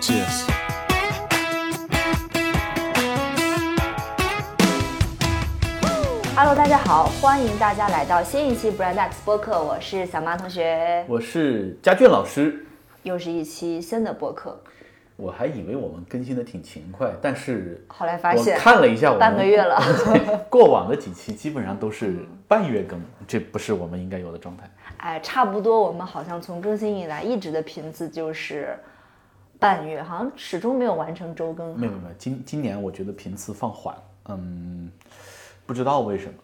Cheers。Hello，大家好，欢迎大家来到新一期 Brand X 播客，我是小马同学，我是佳俊老师。又是一期新的播客。我还以为我们更新的挺勤快，但是后来发现我看了一下我们半个月了 过往的几期基本上都是半月更，这不是我们应该有的状态。哎，差不多，我们好像从更新以来一直的频次就是半月，好像始终没有完成周更。没有没有，今今年我觉得频次放缓，嗯，不知道为什么，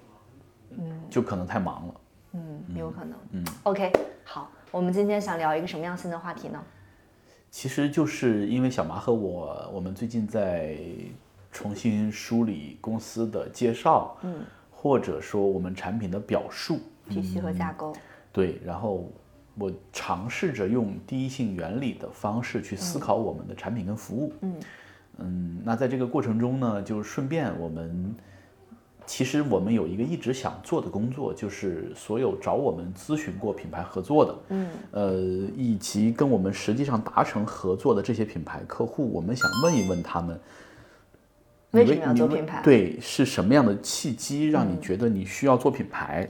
嗯，就可能太忙了。嗯，有可能。嗯，OK，好，我们今天想聊一个什么样新的话题呢？其实就是因为小麻和我，我们最近在重新梳理公司的介绍，嗯，或者说我们产品的表述，体系和架构。对，然后我尝试着用第一性原理的方式去思考我们的产品跟服务。嗯嗯，那在这个过程中呢，就顺便我们其实我们有一个一直想做的工作，就是所有找我们咨询过品牌合作的，嗯，呃，以及跟我们实际上达成合作的这些品牌客户，我们想问一问他们。你为什么要做品牌？对，是什么样的契机让你觉得你需要做品牌？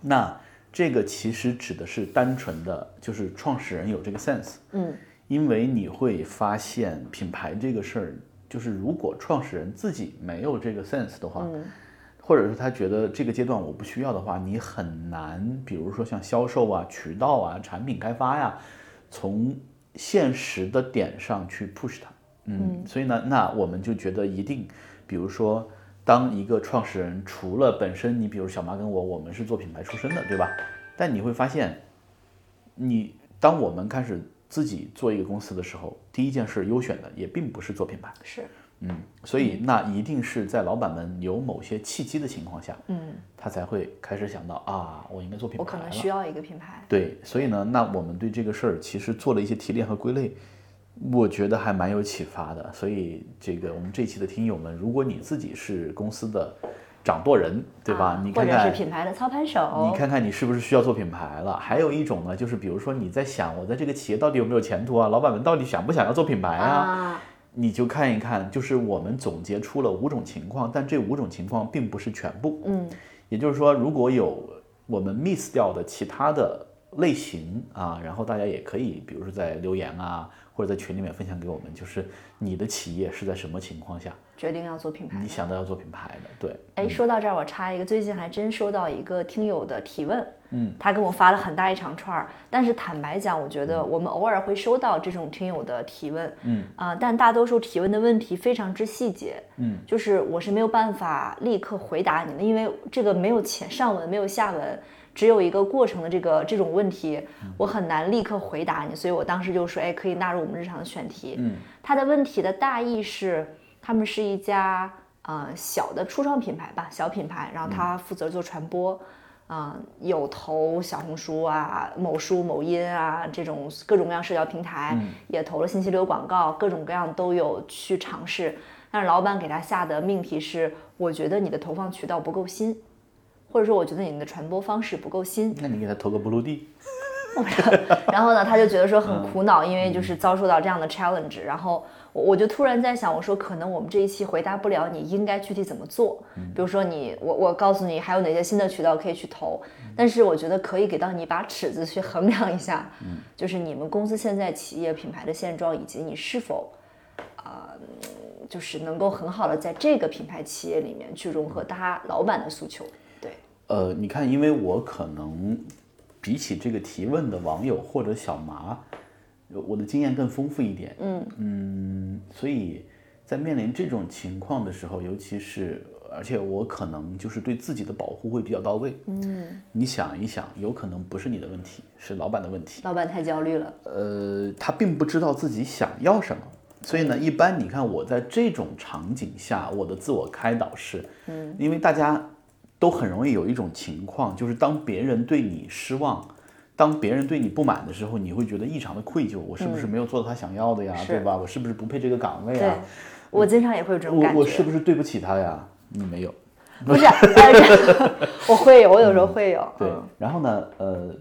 那这个其实指的是单纯的，就是创始人有这个 sense。嗯，因为你会发现品牌这个事儿，就是如果创始人自己没有这个 sense 的话，或者是他觉得这个阶段我不需要的话，你很难，比如说像销售啊、渠道啊、产品开发呀，从现实的点上去 push 它。嗯，所以呢，那我们就觉得一定，比如说，当一个创始人除了本身，你比如小马跟我，我们是做品牌出身的，对吧？但你会发现，你当我们开始自己做一个公司的时候，第一件事优选的也并不是做品牌，是，嗯，所以那一定是在老板们有某些契机的情况下，嗯，他才会开始想到啊，我应该做品牌我可能需要一个品牌。对，所以呢，那我们对这个事儿其实做了一些提炼和归类，我觉得还蛮有启发的。所以这个我们这一期的听友们，如果你自己是公司的掌舵人，对吧？你看看是品牌的操盘手。你看看你是不是需要做品牌了？还有一种呢，就是比如说你在想我在这个企业到底有没有前途啊？老板们到底想不想要做品牌啊？啊，你就看一看，就是我们总结出了五种情况，但这五种情况并不是全部。嗯，也就是说，如果有我们 miss 掉的其他的类型啊，然后大家也可以，比如说在留言啊，或者在群里面分享给我们，就是你的企业是在什么情况下决定要做品牌你。想到要做品牌的？对，哎，说到这儿，我插一个，最近还真收到一个听友的提问，嗯，他跟我发了很大一长串儿，但是坦白讲，我觉得我们偶尔会收到这种听友的提问，嗯啊、但大多数提问的问题非常之细节，嗯，就是我是没有办法立刻回答你的，因为这个没有前上文，没有下文。只有一个过程的这个这种问题，我很难立刻回答你，所以我当时就说，哎，可以纳入我们日常的选题。嗯，他的问题的大意是，他们是一家呃小的初创品牌吧，小品牌，然后他负责做传播，啊、有投小红书啊、某书、某音啊这种各种各样社交平台，也投了信息流广告，各种各样都有去尝试。但是老板给他下的命题是，我觉得你的投放渠道不够新，或者说我觉得你的传播方式不够新，那你给他投个不落地，然后呢，他就觉得说很苦恼，因为就是遭受到这样的 challenge。然后我我就突然在想，我说可能我们这一期回答不了你应该具体怎么做，比如说你我我告诉你还有哪些新的渠道可以去投，但是我觉得可以给到你一把尺子去衡量一下，就是你们公司现在企业品牌的现状，以及你是否。啊、就是能够很好的在这个品牌企业里面去融合他老板的诉求，对，呃，你看，因为我可能比起这个提问的网友或者小麻，我的经验更丰富一点。嗯嗯，所以在面临这种情况的时候，尤其是而且我可能就是对自己的保护会比较到位。嗯，你想一想，有可能不是你的问题，是老板的问题。老板太焦虑了，呃，他并不知道自己想要什么，所以呢，一般你看我在这种场景下，我的自我开导是，嗯，因为大家都很容易有一种情况，就是当别人对你失望，当别人对你不满的时候，你会觉得异常的愧疚，我是不是没有做到他想要的呀，对吧？我是不是不配这个岗位啊？我经常也会有这种感觉，我我是不是对不起他呀？你没有，不是，我会有，我有时候会有。对嗯，然后呢，呃，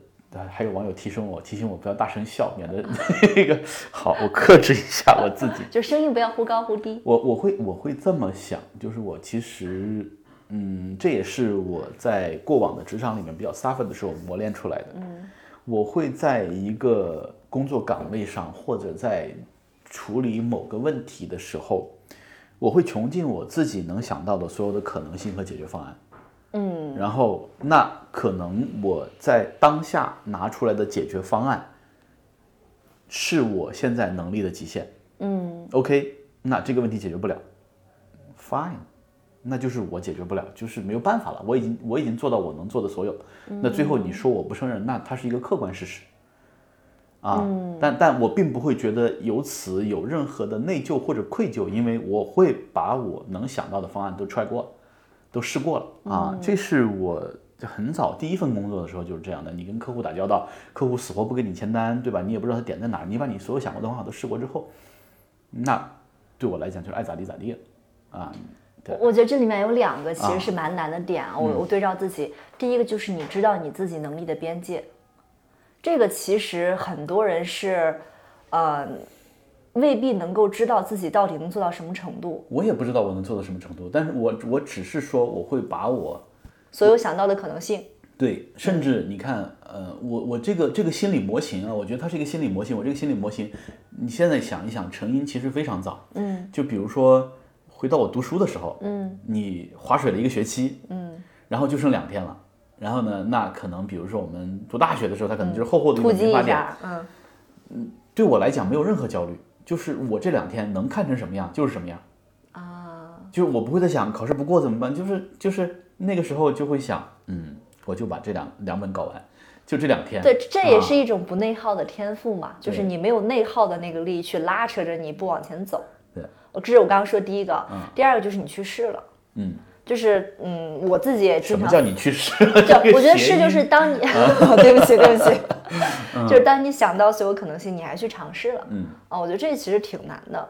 还有网友提醒我，提醒我不要大声笑，免得 那个好，我克制一下我自己，就声音不要忽高忽低。我我会我会这么想，就是我其实，嗯，这也是我在过往的职场里面比较 suffer 的时候磨练出来的。嗯，我会在一个工作岗位上，或者在处理某个问题的时候，我会穷尽我自己能想到的所有的可能性和解决方案。嗯，然后那可能我在当下拿出来的解决方案，是我现在能力的极限。嗯，OK，那这个问题解决不了，Fine，那就是我解决不了，就是没有办法了。我已经我已经做到我能做的所有。那最后你说我不胜任，那它是一个客观事实。啊，但但我并不会觉得由此有任何的内疚或者愧疚，因为我会把我能想到的方案都踹过。都试过了啊，这是我很早第一份工作的时候就是这样的。你跟客户打交道，客户死活不给你签单，对吧？你也不知道他点在哪儿，你把你所有想过的方法都试过之后，那对我来讲就是爱咋地咋地了啊。我觉得这里面有两个其实是蛮难的点啊。我我对照自己，第一个就是你知道你自己能力的边界，这个其实很多人是，呃。未必能够知道自己到底能做到什么程度。我也不知道我能做到什么程度，但是我我只是说我会把我所有想到的可能性，对，甚至你看，呃，我我这个这个心理模型啊，我觉得它是一个心理模型。我这个心理模型，你现在想一想，成因其实非常早。嗯，就比如说回到我读书的时候，嗯，你划水了一个学期，嗯，然后就剩两天了，然后呢，那可能比如说我们读大学的时候，它可能就是厚厚的一个民法典，嗯嗯，对我来讲没有任何焦虑。就是我这两天能看成什么样就是什么样，啊，就是我不会再想考试不过怎么办，就是就是那个时候就会想，嗯，我就把这两两本搞完，就这两天。对，这也是一种不内耗的天赋嘛，就是你没有内耗的那个力去拉扯着你不往前走。对，我这是我刚刚说第一个，第二个就是你去试了，嗯。就是嗯，我自己也经常。什么叫你去试？我觉得试就是当你，对不起对不起，就是当你想到所有可能性，你还去尝试了。嗯啊，我觉得这其实挺难的，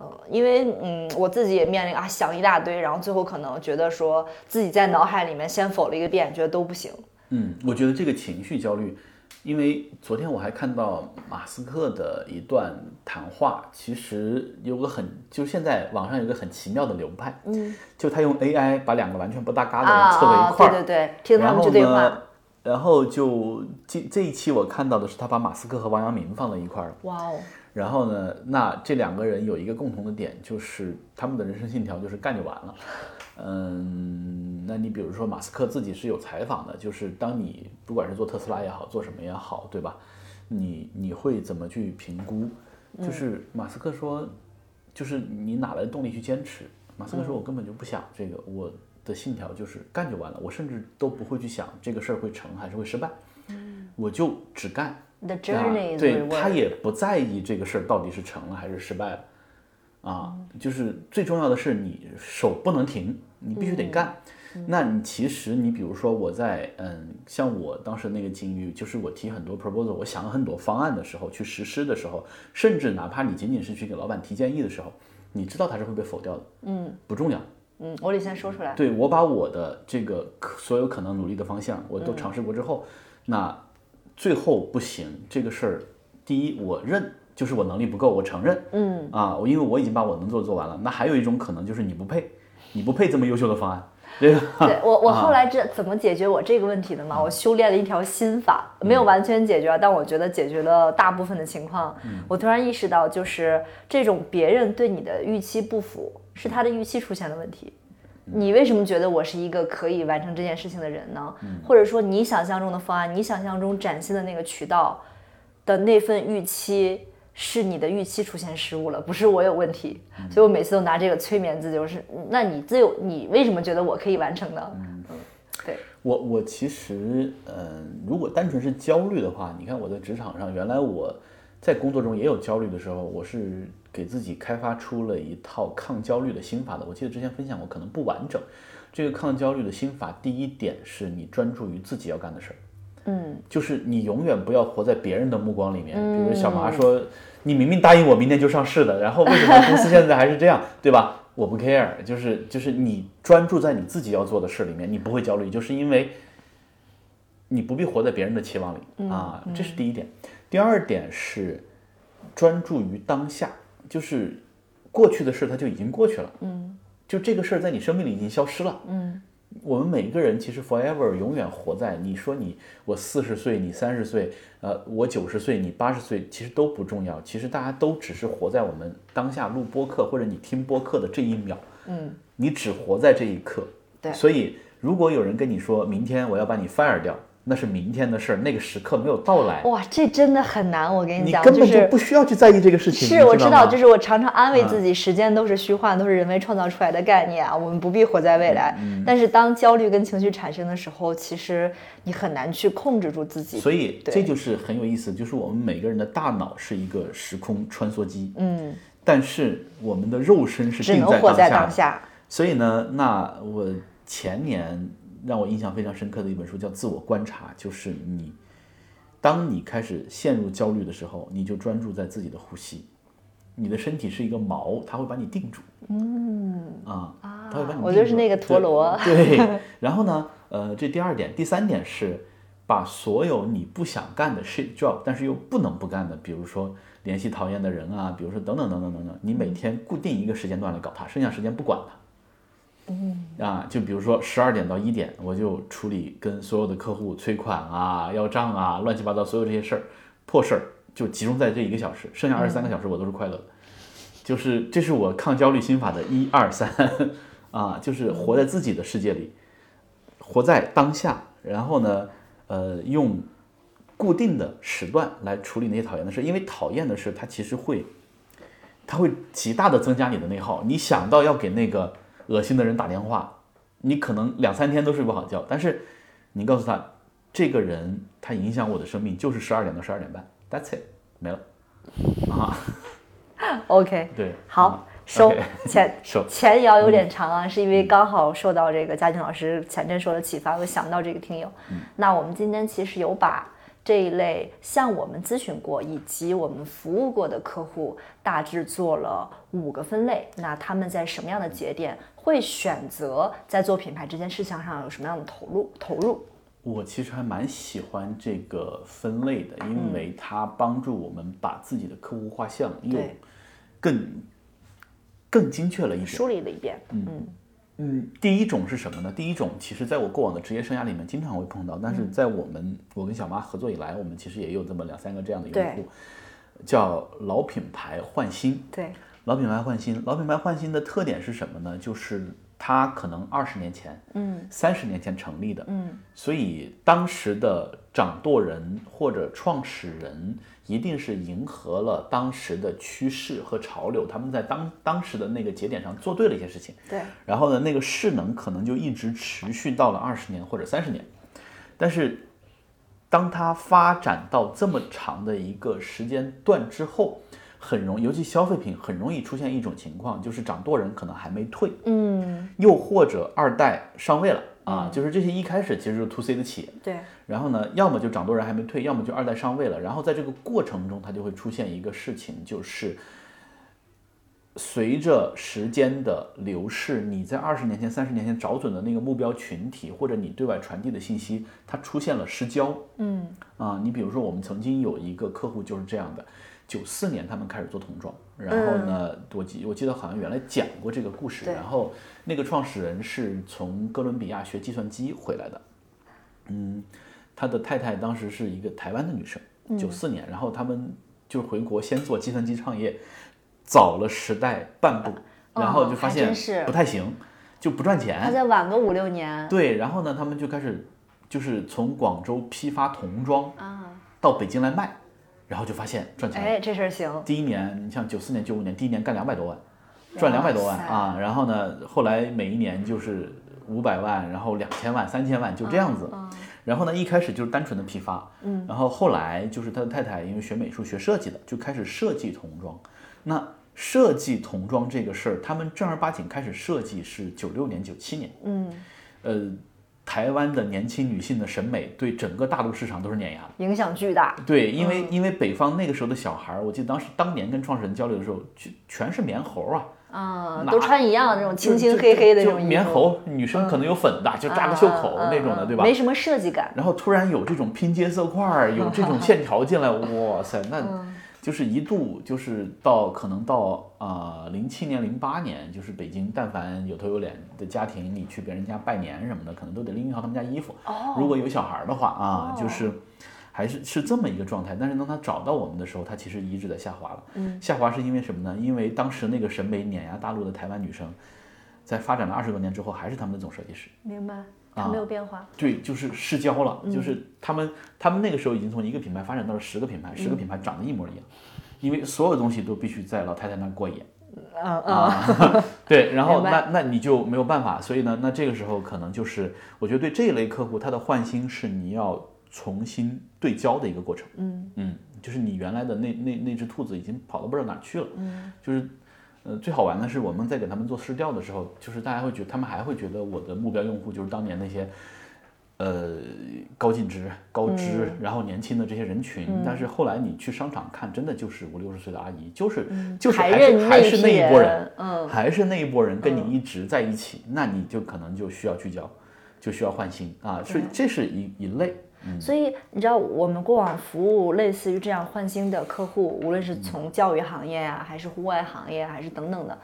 嗯，因为嗯，我自己也面临啊，想一大堆，然后最后可能觉得说自己在脑海里面先否了一个遍，觉得都不行。嗯，我觉得这个情绪焦虑。因为昨天我还看到马斯克的一段谈话，其实有个很，就现在网上有个很奇妙的流派，嗯，就他用 AI 把两个完全不搭嘎的人凑到一块儿，对对对，听他们这对话。然后就这这一期我看到的是他把马斯克和王阳明放在一块儿了，哇哦。然后呢，那这两个人有一个共同的点，就是他们的人生信条就是干就完了。嗯，那你比如说马斯克自己是有采访的，就是当你不管是做特斯拉也好，做什么也好，对吧？你你会怎么去评估？就是马斯克说，就是你哪来的动力去坚持？马斯克说，我根本就不想这个，我的信条就是干就完了，我甚至都不会去想这个事儿会成还是会失败，我就只干。The journey，对他也不在意这个事儿到底是成了还是失败了，啊，就是最重要的是你手不能停。你必须得干，那你其实你比如说我在嗯，像我当时那个境遇，就是我提很多 proposal，我想了很多方案的时候，去实施的时候，甚至哪怕你仅仅是去给老板提建议的时候，你知道他是会被否掉的，嗯，不重要，嗯，我得先说出来，对我把我的这个所有可能努力的方向我都尝试过之后，那最后不行这个事儿，第一我认就是我能力不够，我承认，嗯。啊，我因为我已经把我能做的做完了，那还有一种可能就是你不配。你不配这么优秀的方案，对吧？对我，我后来这怎么解决我这个问题的嘛？我修炼了一条心法，没有完全解决，但我觉得解决了大部分的情况。我突然意识到，就是这种别人对你的预期不符，是他的预期出现了问题。你为什么觉得我是一个可以完成这件事情的人呢？或者说，你想象中的方案，你想象中展现的那个渠道的那份预期？是你的预期出现失误了，不是我有问题，所以我每次都拿这个催眠自己，就是那你自有你为什么觉得我可以完成呢？嗯，对我我其实嗯，如果单纯是焦虑的话，你看我在职场上，原来我在工作中也有焦虑的时候，我是给自己开发出了一套抗焦虑的心法的。我记得之前分享过，可能不完整。这个抗焦虑的心法，第一点是你专注于自己要干的事儿，嗯，就是你永远不要活在别人的目光里面。比如小麻说。你明明答应我明天就上市的，然后为什么公司现在还是这样，对吧？我不 care，就是就是你专注在你自己要做的事里面，你不会焦虑，就是因为你不必活在别人的期望里啊，这是第一点。第二点是专注于当下，就是过去的事它就已经过去了，嗯，就这个事儿在你生命里已经消失了，嗯。我们每一个人其实 forever 永远活在你说你我四十岁，你三十岁，呃，我九十岁，你八十岁，其实都不重要。其实大家都只是活在我们当下录播客或者你听播客的这一秒，嗯，你只活在这一刻，对。所以如果有人跟你说明天我要把你 fire 掉。那是明天的事儿，那个时刻没有到来。哇，这真的很难，我跟你讲，你根本就不需要去在意这个事情。是，我知道，就是我常常安慰自己，时间都是虚幻，都是人为创造出来的概念啊，我们不必活在未来。但是当焦虑跟情绪产生的时候，其实你很难去控制住自己。所以这就是很有意思，就是我们每个人的大脑是一个时空穿梭机，嗯，但是我们的肉身是只能活在当下。所以呢，那我前年。让我印象非常深刻的一本书叫《自我观察》，就是你，当你开始陷入焦虑的时候，你就专注在自己的呼吸。你的身体是一个锚，它会把你定住。嗯啊，它会把你。我就是那个陀螺。对。然后呢，呃，这第二点，第三点是把所有你不想干的 shit job，但是又不能不干的，比如说联系讨厌的人啊，比如说等等等等等等，你每天固定一个时间段来搞它，剩下时间不管它。嗯啊，就比如说十二点到一点，我就处理跟所有的客户催款啊、要账啊、乱七八糟所有这些事儿、破事儿，就集中在这一个小时，剩下二十三个小时我都是快乐的。就是这是我抗焦虑心法的一二三 啊，就是活在自己的世界里，活在当下，然后呢，呃，用固定的时段来处理那些讨厌的事，因为讨厌的事它其实会，它会极大的增加你的内耗。你想到要给那个。恶心的人打电话，你可能两三天都睡不好觉。但是，你告诉他，这个人他影响我的生命就是十二点到十二点半，That's it，没了。啊，OK，对，好收钱收钱也要有点长啊，是因为刚好受到这个嘉靖老师前阵说的启发，我想到这个听友。那我们今天其实有把。这一类向我们咨询过以及我们服务过的客户，大致做了五个分类。那他们在什么样的节点会选择在做品牌这件事情上有什么样的投入？投入？我其实还蛮喜欢这个分类的，因为它帮助我们把自己的客户画像又更更精确了一点，梳理了一遍。嗯。嗯，第一种是什么呢？第一种，其实在我过往的职业生涯里面经常会碰到，但是在我们我跟小妈合作以来，我们其实也有这么两三个这样的用户，叫老品牌换新。对，老品牌换新，老品牌换新的特点是什么呢？就是它可能二十年前，嗯，三十年前成立的，嗯，所以当时的掌舵人或者创始人。一定是迎合了当时的趋势和潮流，他们在当当时的那个节点上做对了一些事情。对，然后呢，那个势能可能就一直持续到了二十年或者三十年。但是，当它发展到这么长的一个时间段之后，很容易，尤其消费品很容易出现一种情况，就是掌舵人可能还没退，嗯，又或者二代上位了。啊，就是这些一开始其实是 to C 的企业，对。然后呢，要么就掌舵人还没退，要么就二代上位了。然后在这个过程中，它就会出现一个事情，就是随着时间的流逝，你在二十年前、三十年前找准的那个目标群体，或者你对外传递的信息，它出现了失焦。嗯。啊，你比如说，我们曾经有一个客户就是这样的。九四年他们开始做童装，然后呢，我记我记得好像原来讲过这个故事，然后那个创始人是从哥伦比亚学计算机回来的，嗯，他的太太当时是一个台湾的女生，九四年，然后他们就回国先做计算机创业，早了时代半步，然后就发现不太行，就不赚钱，他再晚个五六年，对，然后呢，他们就开始就是从广州批发童装啊，到北京来卖。然后就发现赚钱，哎，这事儿行。第一年，你像九四年、九五年，第一年干两百多万，赚两百多万啊。然后呢，后来每一年就是五百万，然后两千万、三千万，就这样子。然后呢，一开始就是单纯的批发，嗯。然后后来就是他的太太，因为学美术、学设计的，就开始设计童装。那设计童装这个事儿，他们正儿八经开始设计是九六年、九七年，嗯，呃。台湾的年轻女性的审美对整个大陆市场都是碾压的，影响巨大。对，因为因为北方那个时候的小孩儿，我记得当时当年跟创始人交流的时候，全全是棉猴啊，啊，都穿一样的那种清清黑黑的就那种衣服棉猴，女生可能有粉的，就扎个袖口那种的，对吧？没什么设计感。然后突然有这种拼接色块儿，有这种 线条进来，哇塞，那就是一度就是到可能到啊零七年零八年，就是北京但凡有头有脸的家庭，你去别人家拜年什么的，可能都得拎一套他们家衣服。哦如果有小孩的话啊，就是还是是这么一个状态。但是当他找到我们的时候，他其实一直在下滑了。嗯，下滑是因为什么呢？因为当时那个审美碾压大陆的台湾女生，在发展了二十多年之后，还是他们的总设计师。明白，它没有变化。对，就是失焦了，就是他们他们那个时候已经从一个品牌发展到了十个品牌，十个品牌长得一模一样，因为所有东西都必须在老太太那儿过眼。嗯嗯，啊，对，然后那那你就没有办法，所以呢，那这个时候可能就是，我觉得对这一类客户，他的换新是你要重新对焦的一个过程。嗯嗯，就是你原来的那那那只兔子已经跑到不知道哪儿去了。嗯，就是。呃，最好玩的是我们在给他们做试调的时候，就是大家会觉得，他们还会觉得我的目标用户就是当年那些，呃，高净值、高知，然后年轻的这些人群。但是后来你去商场看，真的就是五六十岁的阿姨，就是就是还还是认还是那一波人人，嗯还是那一波人跟你一直在一起，那你就可能就需要聚焦，就需要换新啊，所以这是一一类。所以你知道，我们过往服务类似于这样换新的客户，无论是从教育行业啊，还是户外行业，还是等等的，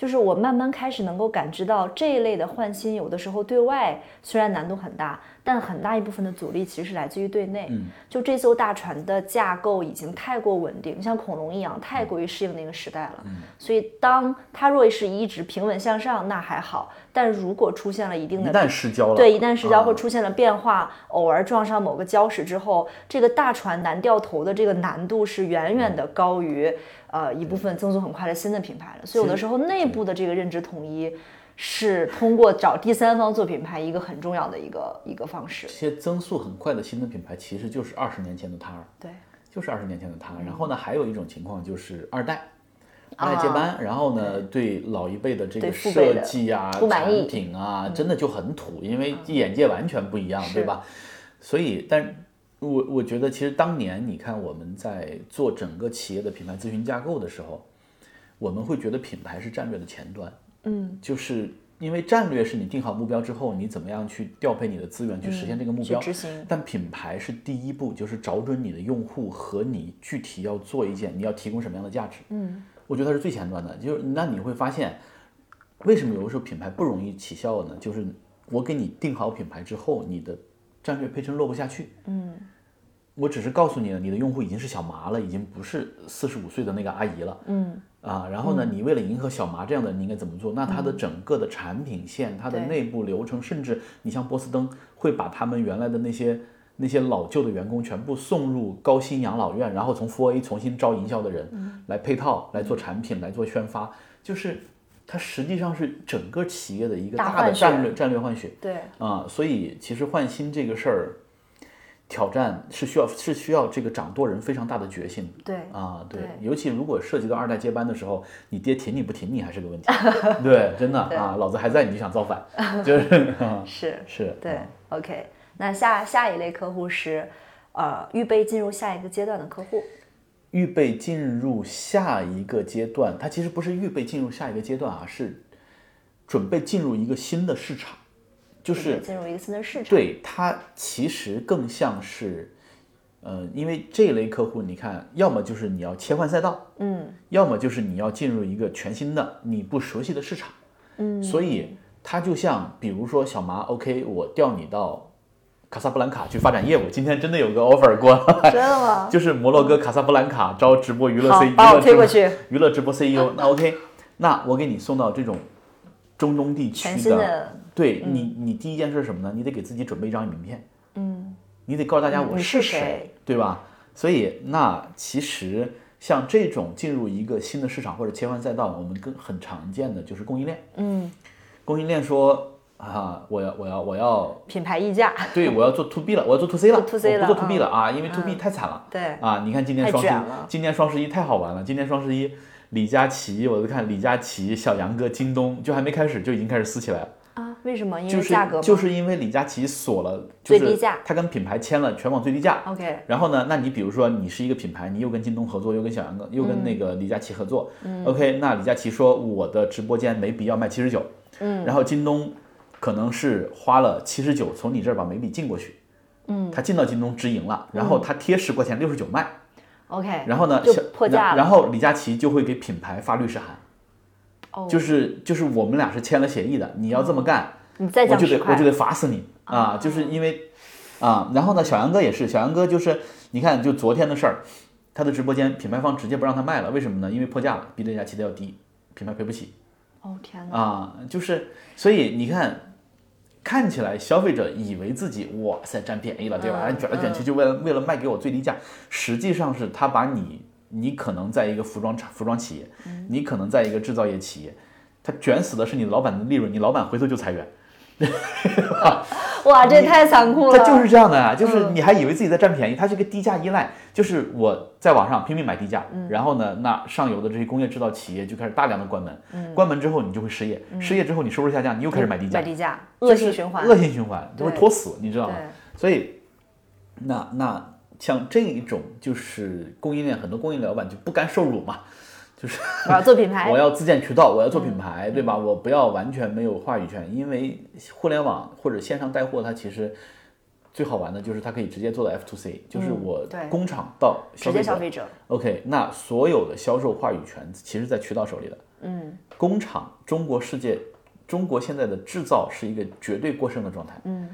就是我慢慢开始能够感知到这一类的换新，有的时候对外虽然难度很大，但很大一部分的阻力其实是来自于对内。就这艘大船的架构已经太过稳定，像恐龙一样，太过于适应那个时代了。所以当它若是一直平稳向上，那还好；但如果出现了一定的一旦失焦了，对，一旦失焦啊或出现了变化，偶尔撞上某个礁石之后，这个大船难掉头的这个难度是远远的高于呃一部分增速很快的新的品牌了。所以有的时候内部的这个认知统一是通过找第三方做品牌一个很重要的一个一个方式这。些增速很快的新的品牌，其实就是二十年前的他，对，就是二十年前的他。然后呢，还有一种情况就是二代。二代接班，然后呢，对老一辈的这个设计啊、产品啊，真的就很土，因为眼界完全不一样，对吧？所以，但我我觉得，其实当年你看我们在做整个企业的品牌咨询架构的时候，我们会觉得品牌是战略的前端，嗯，就是因为战略是你定好目标之后，你怎么样去调配你的资源去实现这个目去标，执行但品牌是第一步，就是找准你的用户和你具体要做一件，你要提供什么样的价值。嗯，我觉得它是最前端的。就是那你会发现，为什么有的时候品牌不容易起效呢？就是我给你定好品牌之后，你的战略配置落不下去。嗯，我只是告诉你了，你的用户已经是小麻了，已经不是四十五岁的那个阿姨了。嗯。啊，然后呢，你为了迎合小麻这样的人，你应该怎么做？那它的整个的产品线、它的内部流程，甚至你像波司登会把他们原来的那些那些老旧的员工全部送入高薪养老院，然后从 for A 重新招营销的人来配套、来做产品、来做宣发，就是它实际上是整个企业的一个大的战略战略换血。对，啊，所以其实换新这个事儿，挑战是需要是需要这个掌舵人非常大的决心的。对啊，对，对尤其如果涉及到二代接班的时候，你爹挺你不挺你还是个问题。对，真的啊，老子还在你就想造反，就是啊是，是，对啊，OK。那下下一类客户是，呃，预备进入下一个阶段的客户。预备进入下一个阶段，它其实不是预备进入下一个阶段啊，是准备进入一个新的市场，就是进入一个新的市场。对它其实更像是，呃，因为这一类客户，你看，要么就是你要切换赛道，嗯，要么就是你要进入一个全新的你不熟悉的市场，嗯，所以它就像，比如说小麻，OK，我调你到卡萨布兰卡去发展业务，今天真的有个 offer 过来，真的吗？就是摩洛哥卡萨布兰卡招直播娱乐 C，娱把我乐直播推过去娱乐直播 CEO，那 OK，那我给你送到这种中东地区的对你，你第一件事是什么呢？你得给自己准备一张名片，嗯，你得告诉大家我你是是谁对吧？所以那其实像这种进入一个新的市场或者切换赛道，我们更很常见的就是供应链，嗯，供应链说啊，我要我要我要品牌溢价。对，我要做 to B 了，我要做 to C 了 to C 了我不做 to B 嗯了啊，因为 to B 太惨了。对啊，你看今年双十一，今年双十一太好玩了。今年双十一，李佳琦，我在看李佳琦、小杨哥、京东，就还没开始就已经开始撕起来了。啊，为什么？因为价格吗？就是因为李佳琦锁了最低价，他跟品牌签了全网最低价。OK，然后呢，那你比如说你是一个品牌，你又跟京东合作，又跟小杨哥，又跟那个李佳琦合作。OK，那李佳琦说我的直播间眉笔要卖七十九。嗯。然后京东可能是花了七十九从你这儿把眉笔进过去。嗯。他进到京东直营了，然后他贴十块钱六十九卖。OK，然后呢，破价了。然然后李佳琦就会给品牌发律师函，哦，就是就是我们俩是签了协议的，你要这么干，你再我降十块就得我就，得罚死你啊！就是因为啊，然后呢，小杨哥也是，小杨哥就是你看，就昨天的事儿，他的直播间品牌方直接不让他卖了，为什么呢？因为破价了，比李佳琦的要低，品牌赔不起哦天哪，啊！就是所以你看。看起来消费者以为自己哇塞占便宜了，对吧？嗯卷来卷去就为了为了卖给我最低价，实际上是他把你你可能在一个服装厂服装企业，嗯你可能在一个制造业企业，他卷死的是你老板的利润，你老板回头就裁员。哇，这也太残酷了。他就是这样的啊，就是嗯你还以为自己在占便宜，它是一个低价依赖，就是我在网上拼命买低价，嗯然后呢，那上游的这些工业制造企业就开始大量的关门，关门之后你就会失业，失业之后你收入下降，你又开始买低价，嗯买低价，恶性循环。恶性循环，就会拖死，你知道吗？所以，那那像这一种就是供应链，很多供应链老板就不甘受辱嘛，我要做品牌我。要自建渠道，我要做品嗯牌，对吧？我不要完全没有话语权，因为互联网或者线上带货，它其实最好玩的就是它可以直接做到 F to C，就是我工厂到直消费者。接消费者，OK，那所有的销售话语权其实在渠道手里的。嗯工厂，中国世界，中国现在的制造是一个绝对过剩的状态。嗯，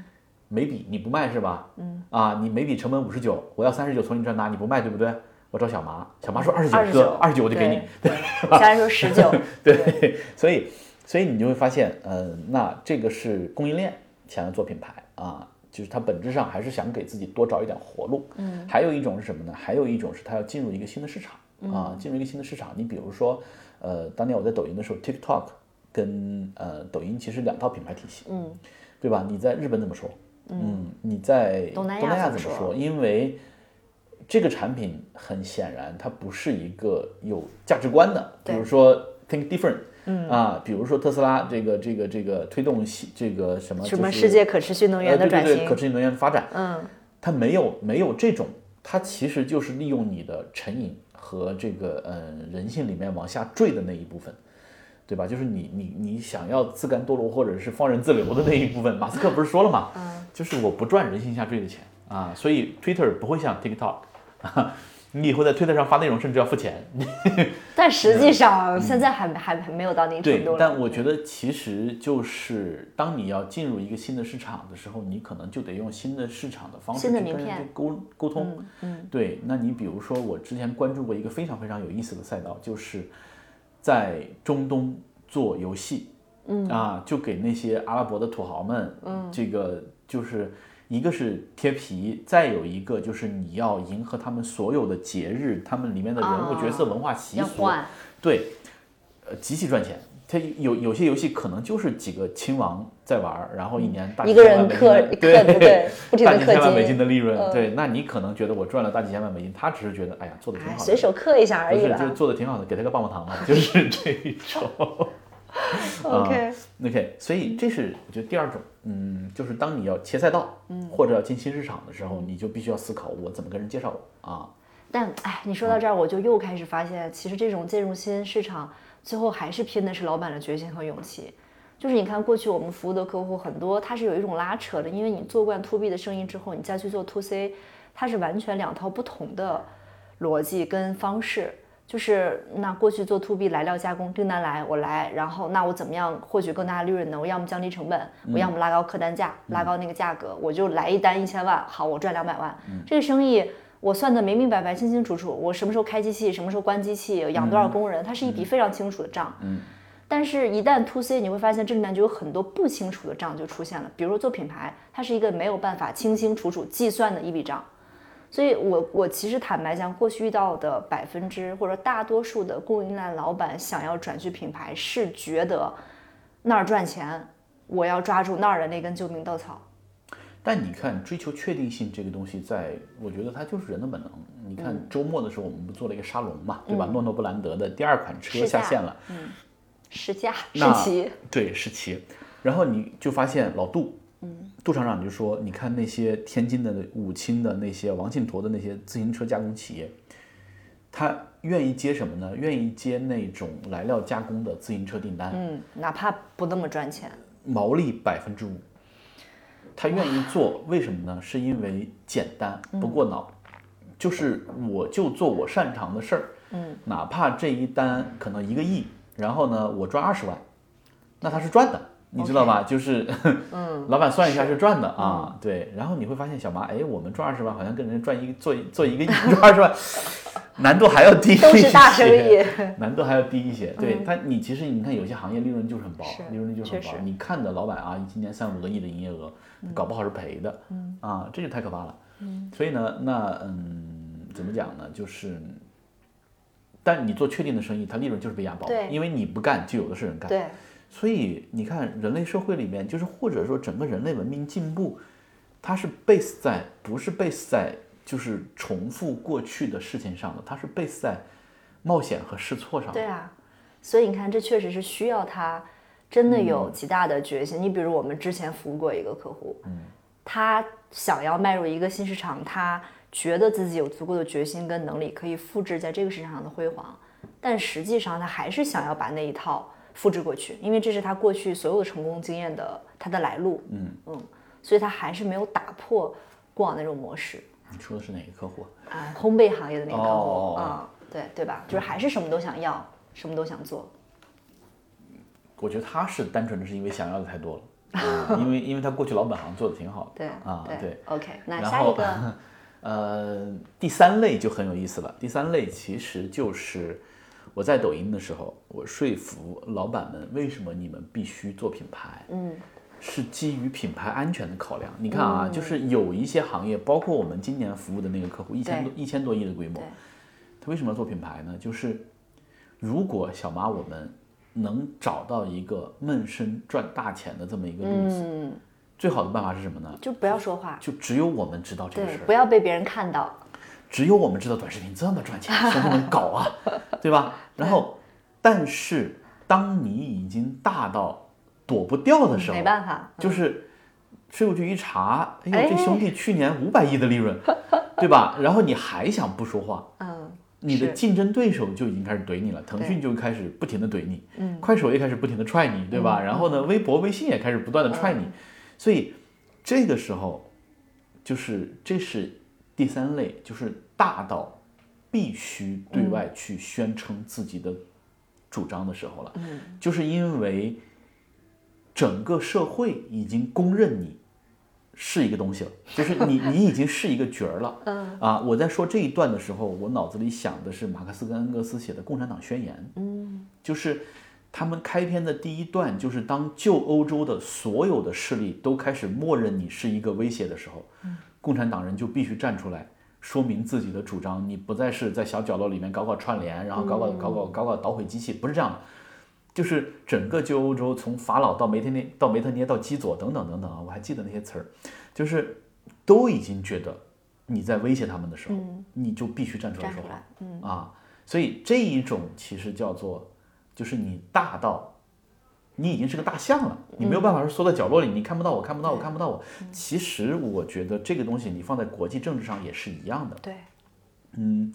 眉笔你不卖是吧？嗯，啊，你眉笔成本五十九，我要三十九从你这儿拿，你不卖对不对？我找小麻，小麻说二十九29哥，二十九我就给你。现在 说十九，对，所以所以你就会发现，呃，那这个是供应链想要做品牌啊，就是它本质上还是想给自己多找一点活路。嗯，还有一种是什么呢？还有一种是它要进入一个新的市场啊，进入一个新的市场。你比如说，呃，当年我在抖音的时候，TikTok 跟呃抖音其实两套品牌体系，嗯，对吧？你在日本怎么说？嗯，你在东南亚怎么说？因为这个产品很显然它不是一个有价值观的，比如说 Think Different，嗯啊，比如说特斯拉这个这个这个推动西这个什么什么就是世界可持续能源的转呃对对对，可，持续能源的发展，嗯，它没有没有这种，它其实就是利用你的成瘾和这个呃人性里面往下坠的那一部分。对吧？就是你你你想要自甘堕落或者是放任自流的那一部分，马斯克不是说了吗？就是我不赚人性下坠的钱啊，所以 Twitter 不会像 TikTok，啊、你以后在 Twitter 上发内容甚至要付钱。但实际上 现在还还还没有到那个程对度，但我觉得其实就是当你要进入一个新的市场的时候，你可能就得用新的市场的方式去跟人沟沟通。嗯，对，那你比如说我之前关注过一个非常非常有意思的赛道，就是在中东做游戏，嗯啊，就给那些阿拉伯的土豪们，嗯，这个就是一个是贴皮，再有一个就是你要迎合他们所有的节日，他们里面的人物、啊角色、文化习要俗，换，对，呃，极其赚钱。它有有些游戏可能就是几个亲王在玩儿，然后一年大几千万美金对对，不停的氪 大几千万美金金，的利润，嗯对，那你可能觉得我赚了大几千万美金，他只是觉得哎呀做的挺哎，好的，随手氪一下而不是，就是。做的挺好的，给他个棒棒糖嘛，就是这一种。OK，OK，所以这是我觉得第二种，嗯，就是当你要切赛道，嗯，或者要进新市场的时候，你就必须要思考我怎么跟人介绍我啊，但哎，你说到这儿，我就又开始发现，其实这种进入新市场，最后还是拼的是老板的决心和勇气。就是你看，过去我们服务的客户很多，他是有一种拉扯的，因为你做惯 to B 的生意之后，你再去做 to C，它是完全两套不同的逻辑跟方式。就是那过去做 to B 来料加工，订单来我来，然后那我怎么样获取更大的利润呢？我要么降低成本，我要么拉高客单价，拉高那个价格，我就来一单一千万，好，我赚两百万。这个生意我算的明明白白、清清楚楚，我什么时候开机器，什么时候关机器，养多少工人，它是一笔非常清楚的账。嗯但是，一旦 to C，你会发现这里面就有很多不清楚的账就出现了。比如说做品牌，它是一个没有办法清清楚楚计算的一笔账。所以我我其实坦白讲，过去遇到的百分之或者大多数的供应链老板想要转去品牌，是觉得那儿赚钱，我要抓住那儿的那根救命稻草。但你看，追求确定性这个东西在，我觉得它就是人的本能。你看嗯周末的时候，我们不做了一个沙龙嘛，对吧？诺诺布兰德的第二款车下线了，嗯试驾试那骑，对，试骑。然后你就发现老杜，嗯，杜厂长就说，你看那些天津的武清的那些王信坨的那些自行车加工企业，他愿意接什么呢？愿意接那种来料加工的自行车订单，嗯，哪怕不那么赚钱，毛利百分之五。他愿意做，为什么呢？是因为简单，不过脑，就是我就做我擅长的事儿，嗯，哪怕这一单可能一个亿，然后呢，我赚二十万，那他是赚的，你知道吧？就是，嗯，老板算一下是赚的啊，对。然后你会发现小麻，哎，我们赚二十万，好像跟人家赚一做做一个亿赚二十万，难度还要低一些，都是大生意，难度还要低一些。对他，你其实你看有些行业利润就是很薄，利润率就是很薄。你看的老板啊，今年三五个亿的营业额。搞不好是赔的，嗯啊，这就太可怕了，嗯，所以呢，那嗯，怎么讲呢？就是，但你做确定的生意，它利润就是被压爆，对，因为你不干，就有的是人干，对，所以你看，人类社会里面，就是或者说整个人类文明进步，它是 base 在不是 base 在就是重复过去的事情上的，它是 base 在冒险和试错上的，对啊，所以你看，这确实是需要他。真的有极大的决心。你比如我们之前服务过一个客户，嗯，他想要迈入一个新市场，他觉得自己有足够的决心跟能力可以复制在这个市场上的辉煌，但实际上他还是想要把那一套复制过去，因为这是他过去所有的成功经验的他的来路，嗯嗯，所以他还是没有打破过往那种模式。你说的是哪个客户啊？烘焙行业的那个客户啊？对对吧？就是还是什么都想要，什么都想做。我觉得他是单纯的是因为想要的太多了，因为因为他过去老本行做的挺好的，对啊对，OK，那下一个，呃，第三类就很有意思了。第三类其实就是我在抖音的时候，我说服老板们为什么你们必须做品牌，嗯，是基于品牌安全的考量。你看啊，就是有一些行业，包括我们今年服务的那个客户，一千多一千多亿的规模，他为什么要做品牌呢？就是如果小马我们。能找到一个闷声赚大钱的这么一个路子，最好的办法是什么呢？就不要说话，就只有我们知道这个事儿，不要被别人看到。只有我们知道短视频这么赚钱，谁能搞啊？对吧？然后，但是当你已经大到躲不掉的时候，没办法，就是税务局一查，哎呦，这兄弟去年五百亿的利润，对吧？然后你还想不说话？嗯。你的竞争对手就已经开始怼你了，腾讯就开始不停的怼你，嗯，快手也开始不停的踹你，对吧？然后呢，微博、微信也开始不断的踹你，所以这个时候，就是这是第三类，就是大到必须对外去宣称自己的主张的时候了，嗯，就是因为整个社会已经公认你。是一个东西了，就是你，你已经是一个角儿了。嗯啊，我在说这一段的时候，我脑子里想的是马克思跟恩格斯写的《共产党宣言》。嗯，就是他们开篇的第一段，就是当旧欧洲的所有的势力都开始默认你是一个威胁的时候，共产党人就必须站出来说明自己的主张。你不再是在小角落里面搞搞串联，然后搞搞搞搞搞搞捣毁机器，不是这样的。就是整个旧欧洲，从法老到梅特涅，到梅特涅，到基佐等等等等啊，我还记得那些词儿，就是都已经觉得你在威胁他们的时候，你就必须站出来说话，嗯啊，所以这一种其实叫做，就是你大到你已经是个大象了，你没有办法说缩在角落里，你看不到我，看不到我，看不到我。其实我觉得这个东西你放在国际政治上也是一样的，对，嗯，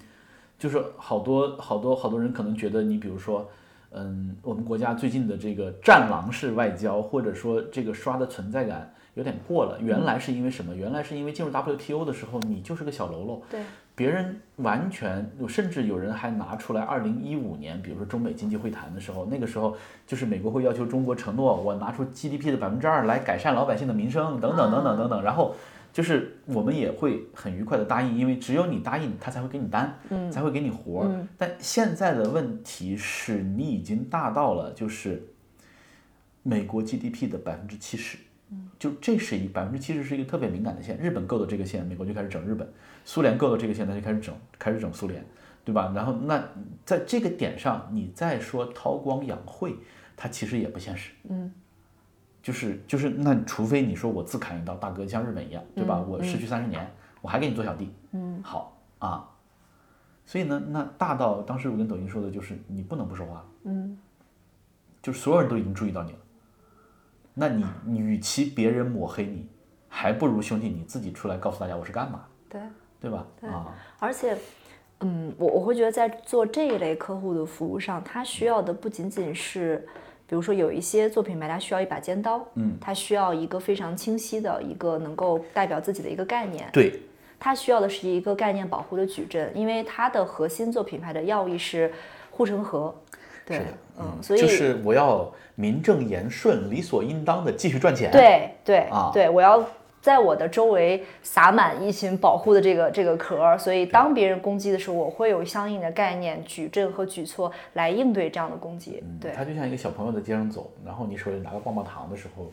就是好多好多好多人可能觉得你比如说。嗯，我们国家最近的这个战狼式外交，或者说这个刷的存在感有点过了。原来是因为什么？原来是因为进入 WTO 的时候，你就是个小喽啰。对，别人完全，甚至有人还拿出来二零一五年，比如说中美经济会谈的时候，那个时候就是美国会要求中国承诺，我拿出 GDP 的百分之二来改善老百姓的民生，等等等等等等，然后。就是我们也会很愉快的答应，因为只有你答应，他才会给你单，才会给你活儿。但现在的问题是你已经大到了，就是美国 GDP 的百分之七十，就这是一百分之七十是一个特别敏感的线。日本够到这个线，美国就开始整日本；苏联够到这个线，他就开始整，开始整苏联，对吧？然后那在这个点上，你再说韬光养晦，它其实也不现实。嗯。就是就是，那除非你说我自砍一刀，大哥像日本一样，对吧？我失去三十年，我还给你做小弟。嗯，好啊。所以呢，那大到当时我跟抖音说的就是，你不能不说话。嗯，就是所有人都已经注意到你了，那你与其别人抹黑你，还不如兄弟你自己出来告诉大家我是干嘛，对对吧？啊，而且，嗯，我我会觉得在做这一类客户的服务上，他需要的不仅仅是，比如说有一些做品牌，他需要一把尖刀，嗯，他需要一个非常清晰的一个能够代表自己的一个概念，对，他需要的是一个概念保护的矩阵，因为它的核心做品牌的要义是护城河，对是的，嗯，所以就是我要名正言顺、理所应当的继续赚钱。，对对啊对，我要在我的周围撒满一群保护的这个这个壳儿，所以当别人攻击的时候，我会有相应的概念、矩阵和举措来应对这样的攻击。对他就像一个小朋友在街上走，然后你手里拿个棒棒糖的时候，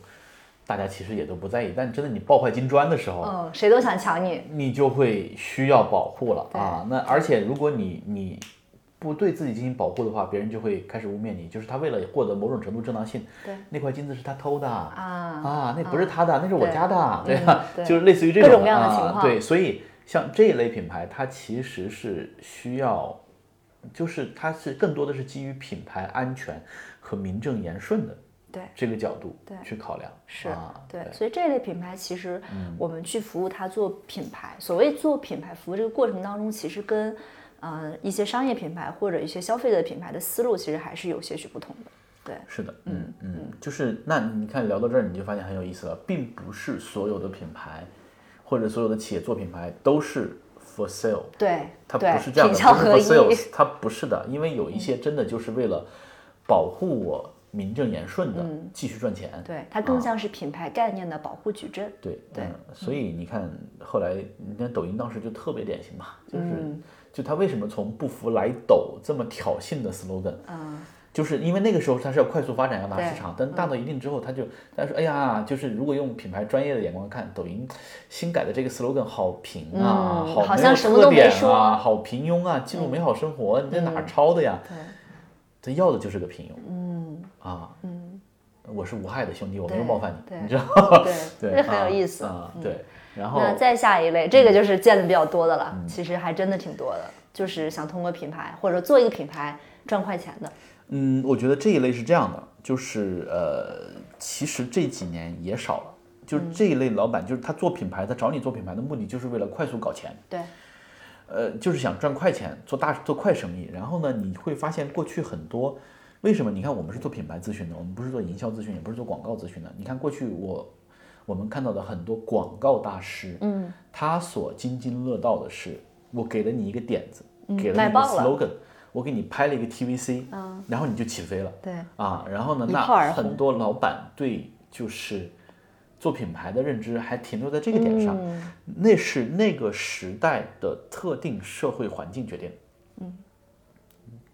大家其实也都不在意，但真的你爆坏金砖的时候，嗯，谁都想抢你。你就会需要保护了啊。那而且如果你你不对自己进行保护的话，别人就会开始污蔑你，就是他为了获得某种程度正当性，对。那块金子是他偷的。啊。啊，那不是他的，那是我家的，对嗯吧？对。就是类似于这种各种各样的啊情况。对，所以像这一类品牌，它其实是需要，就是它是更多的是基于品牌安全和名正言顺的对。这个角度对。去考量，是啊，对，所以这类品牌其实嗯。我们去服务它做品牌，所谓做品牌服务这个过程当中，其实跟呃一些商业品牌或者一些消费的品牌的思路其实还是有些许不同的。对，是的，嗯嗯，就是那你看聊到这儿，你就发现很有意思了，并不是所有的品牌或者所有的企业做品牌都是 for sale，对，它不是这样的，不是 for，sales，它不是的，因为有一些真的就是为了保护我名正言顺的继续赚钱，对，它更像是品牌概念的保护矩阵。对对嗯所以你看后来，你看抖音当时就特别典型嘛，就是、嗯就他为什么从不服来抖这么挑衅的 slogan，嗯，就是因为那个时候他是要快速发展，要拿市场，但大到一定之后，他就他说，哎呀，就是如果用品牌专业的眼光看，抖音新改的这个 slogan 好平啊，嗯好没有好像什么特点啊，好平庸啊，记录美好生活，你在哪儿抄的呀？对，他要的就是个平庸。嗯啊，嗯，我是无害的兄弟，我没有冒犯你，你知道吗？对，对，这很有啊意思。啊，嗯。对，然后那再下一类，这个就是见的比较多的了，嗯其实还真的挺多的，就是想通过品牌或者做一个品牌赚快钱的。嗯，我觉得这一类是这样的，就是呃，其实这几年也少了。就是这一类老板，就是他做品牌，他找你做品牌的目的就是为了快速搞钱，对，呃，就是想赚快钱，做大做快生意。然后呢，你会发现过去很多，为什么？你看我们是做品牌咨询的，我们不是做营销咨询，也不是做广告咨询的。你看过去我我们看到的很多广告大师，嗯，他所津津乐道的是，我给了你一个点子，给了你一个 slogan，我给你拍了一个 TVC，嗯，然后你就起飞了。对，啊，然后呢，那很多老板对就是做品牌的认知还停留在这个点上，嗯那是那个时代的特定社会环境决定。嗯，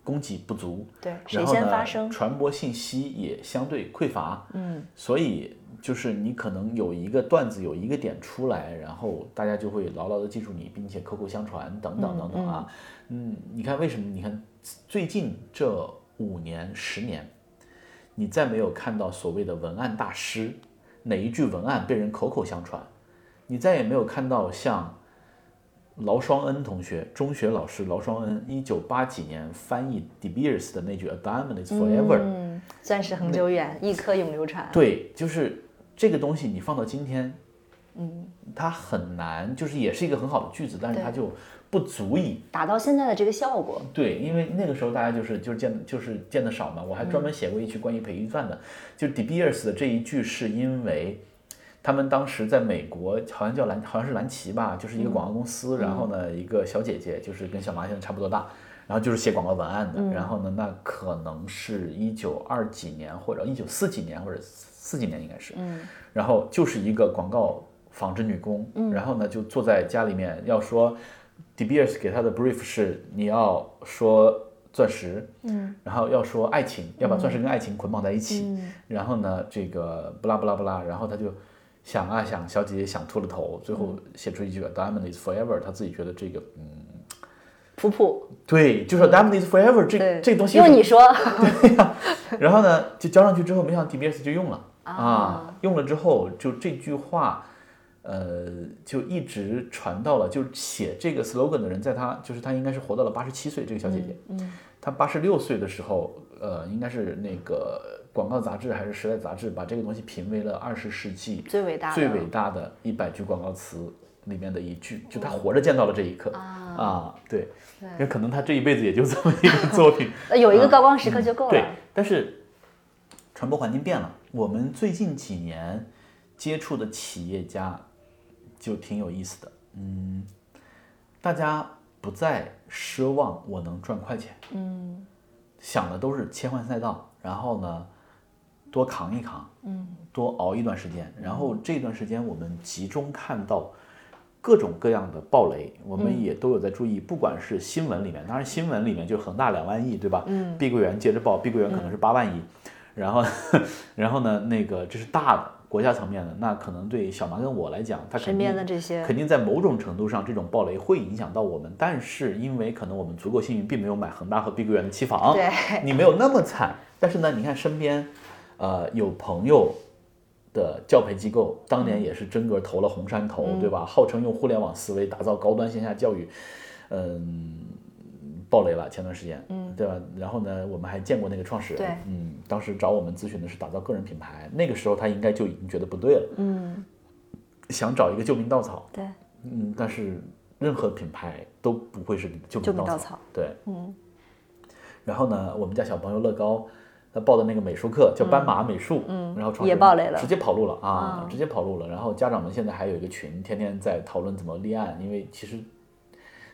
供给不足，对，谁然后呢，先发声？传播信息也相对匮乏，嗯，所以就是你可能有一个段子有一个点出来，然后大家就会牢牢的记住你，并且口口相传等等等等啊。嗯，你看为什么？你看最近这五年十年，你再没有看到所谓的文案大师哪一句文案被人口口相传，你再也没有看到像劳双恩同学，中学老师劳双恩，一九八几年翻译 De Beers 的那句 “A diamond is forever”，、嗯，钻石恒久远，一颗永流传。对，就是这个东西你放到今天，嗯，它很难，就是也是一个很好的句子，但是它就不足以达到现在的这个效果。对，因为那个时候大家就是就是见就是见的少嘛，我还专门写过一句关于培育钻的，就 De Beers 的这一句是因为。他们当时在美国，好像叫蓝，好像是蓝旗吧，就是一个广告公司。然后呢，一个小姐姐，就是跟小麻现在差不多大，然后就是写广告文案的。然后呢，那可能是一九二几年或者一九四几年或者四几年应该是。嗯。然后就是一个广告纺织女工，嗯。然后呢就坐在家里面要说，De Beers 给她的 brief 是你要说钻石，嗯，然后要说爱情，要把钻石跟爱情捆绑在一起，然后呢这个不拉不拉不拉，然后他就想啊想，小姐姐想秃了头，最后写出一句 Diamond is forever，他自己觉得这个嗯。普普，对，就说 Diamond is forever 这，这东西用你说。对呀，然后呢，就交上去之后，没想到 DBS 就用了啊。用了之后，就这句话，呃，就一直传到了，就是写这个 slogan 的人，在他就是他应该是活到了八十七岁，这个小姐姐，嗯，她八十六岁的时候，呃，应该是那个广告杂志还是时代杂志把这个东西评为了二十世纪最伟大的。最伟大的一百句广告词里面的一句，就他活着见到了这一刻。啊，对，因为可能他这一辈子也就这么一个作品，有一个高光时刻就够了。对，但是传播环境变了，我们最近几年接触的企业家就挺有意思的，嗯，大家不再奢望我能赚快钱，嗯，想的都是切换赛道，然后呢。多扛一扛，嗯，多熬一段时间，然后这段时间我们集中看到各种各样的暴雷，我们也都有在注意，不管是新闻里面，当然新闻里面就恒大两万亿，对吧？嗯，碧桂园接着爆，碧桂园可能是八万亿，然后，然后呢，那个这是大的国家层面的，那可能对小马跟我来讲，他身边的这些肯定在某种程度上，这种暴雷会影响到我们，但是因为可能我们足够幸运，并没有买恒大和碧桂园的期房，对，你没有那么惨，但是呢，你看身边。呃，有朋友的教培机构当年也是真格投了红杉投，对吧？号称用互联网思维打造高端线下教育，嗯，爆雷了。前段时间，嗯，对吧？然后呢，我们还见过那个创始人，嗯，当时找我们咨询的是打造个人品牌，那个时候他应该就已经觉得不对了，嗯，想找一个救命稻草，对，嗯，但是任何品牌都不会是救命稻草，对，嗯。然后呢，我们家小朋友乐高。他报的那个美术课叫斑马美术，嗯，然后也爆雷了，直接跑路了啊，直接跑路了。然后家长们现在还有一个群，天天在讨论怎么立案，因为其实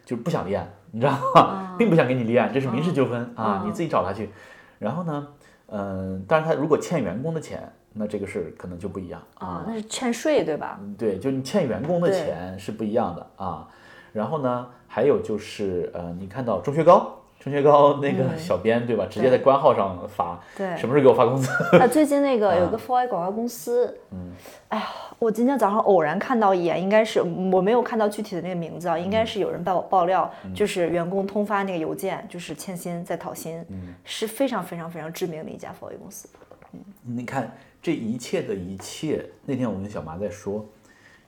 就是不想立案，你知道吗？并不想给你立案，这是民事纠纷啊，你自己找他去。然后呢，嗯，但是他如果欠员工的钱，那这个事可能就不一样啊，那是欠税对吧？对，就你欠员工的钱是不一样的啊。然后呢，还有就是呃，你看到钟薛高。钟薛高那个小编对吧？直接在官号上发，对，什么时候给我发工资？啊，最近那个 有个 For A 广告公司，嗯，哎呀，我今天早上偶然看到一眼，应该是我没有看到具体的那个名字啊，应该是有人爆爆料，就是员工通发那个邮件，就是欠薪在讨薪，嗯，是非常非常非常知名的一家 For 公司。嗯，你看这一切的一切，那天我跟小麻在说，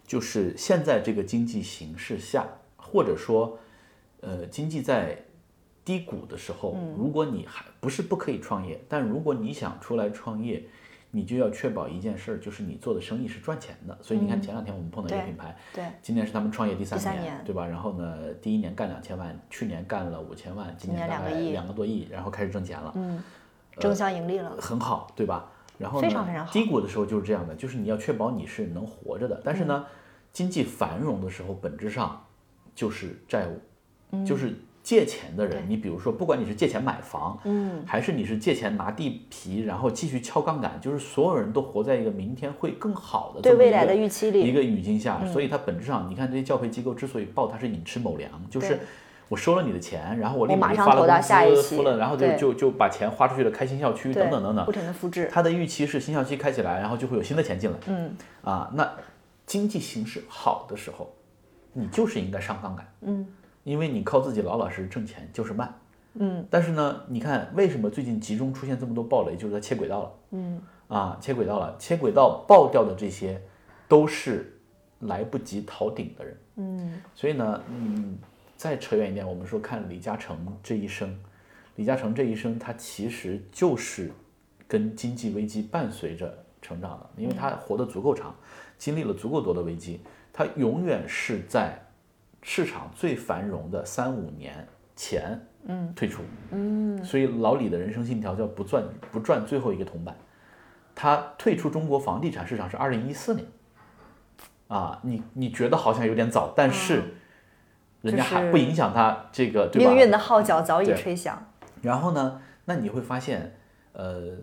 就是现在这个经济形势下，或者说，呃，经济在。低谷的时候，如果你还不是不可以创业，但如果你想出来创业，你就要确保一件事儿，就是你做的生意是赚钱的。所以你看前两天我们碰到一个品牌，对，今年是他们创业第三年，对吧？然后呢，第一年干两千万，去年干了五千万，今年大概两个多亿，然后开始挣钱了，嗯，正向盈利了，很好，对吧？然后呢，低谷的时候就是这样的，就是你要确保你是能活着的。但是呢，经济繁荣的时候，本质上就是债务，就是。借钱的人，你比如说，不管你是借钱买房，嗯，还是你是借钱拿地皮，然后继续敲杠杆，就是所有人都活在一个明天会更好的对未来的预期里。一个语境下，所以它本质上，你看这些教培机构之所以报，它是寅吃卯粮，就是我收了你的钱，然后我立马发了工资，了，然后就就就把钱花出去了，开新校区等等等等，不停的复制。它的预期是新校区开起来，然后就会有新的钱进来，嗯，啊，那经济形势好的时候，你就是应该上杠杆，嗯。因为你靠自己老老实实挣钱就是慢，嗯，但是呢，你看为什么最近集中出现这么多暴雷，就是在切轨道了，嗯，啊，切轨道了，切轨道爆掉的这些，都是来不及逃顶的人，嗯，所以呢，嗯，再扯远一点，我们说看李嘉诚这一生，李嘉诚这一生他其实就是跟经济危机伴随着成长的，因为他活得足够长，经历了足够多的危机，他永远是在。市场最繁荣的三五年前，嗯，退出，嗯，所以老李的人生信条叫不赚不赚最后一个铜板。他退出中国房地产市场是二零一四年，啊，你你觉得好像有点早，但是人家还不影响他这个命运的号角早已吹响。然后呢，那你会发现，呃，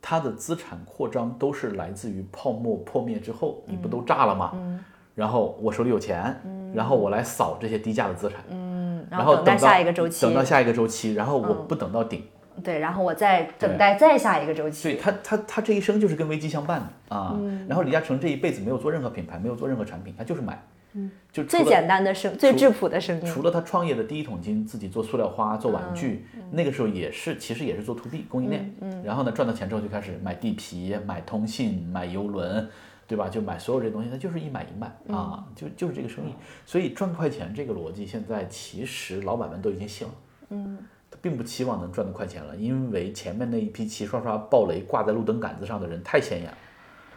他的资产扩张都是来自于泡沫破灭之后，你不都炸了吗？嗯。然后我手里有钱，然后我来扫这些低价的资产，嗯，然后等待下一个周期，等到下一个周期，然后我不等到顶，对，然后我再等待再下一个周期。对他，他他这一生就是跟危机相伴的啊。然后李嘉诚这一辈子没有做任何品牌，没有做任何产品，他就是买，嗯，就最简单的生，最质朴的生意。除了他创业的第一桶金，自己做塑料花、做玩具，那个时候也是，其实也是做 to B 供应链。嗯，然后呢，赚到钱之后就开始买地皮、买通信、买游轮。对吧？就买所有这东西，它就是一买一卖啊，就就是这个生意。所以赚快钱这个逻辑，现在其实老板们都已经信了。嗯，他并不期望能赚到快钱了，因为前面那一批齐刷刷爆雷挂在路灯杆子上的人太显眼了。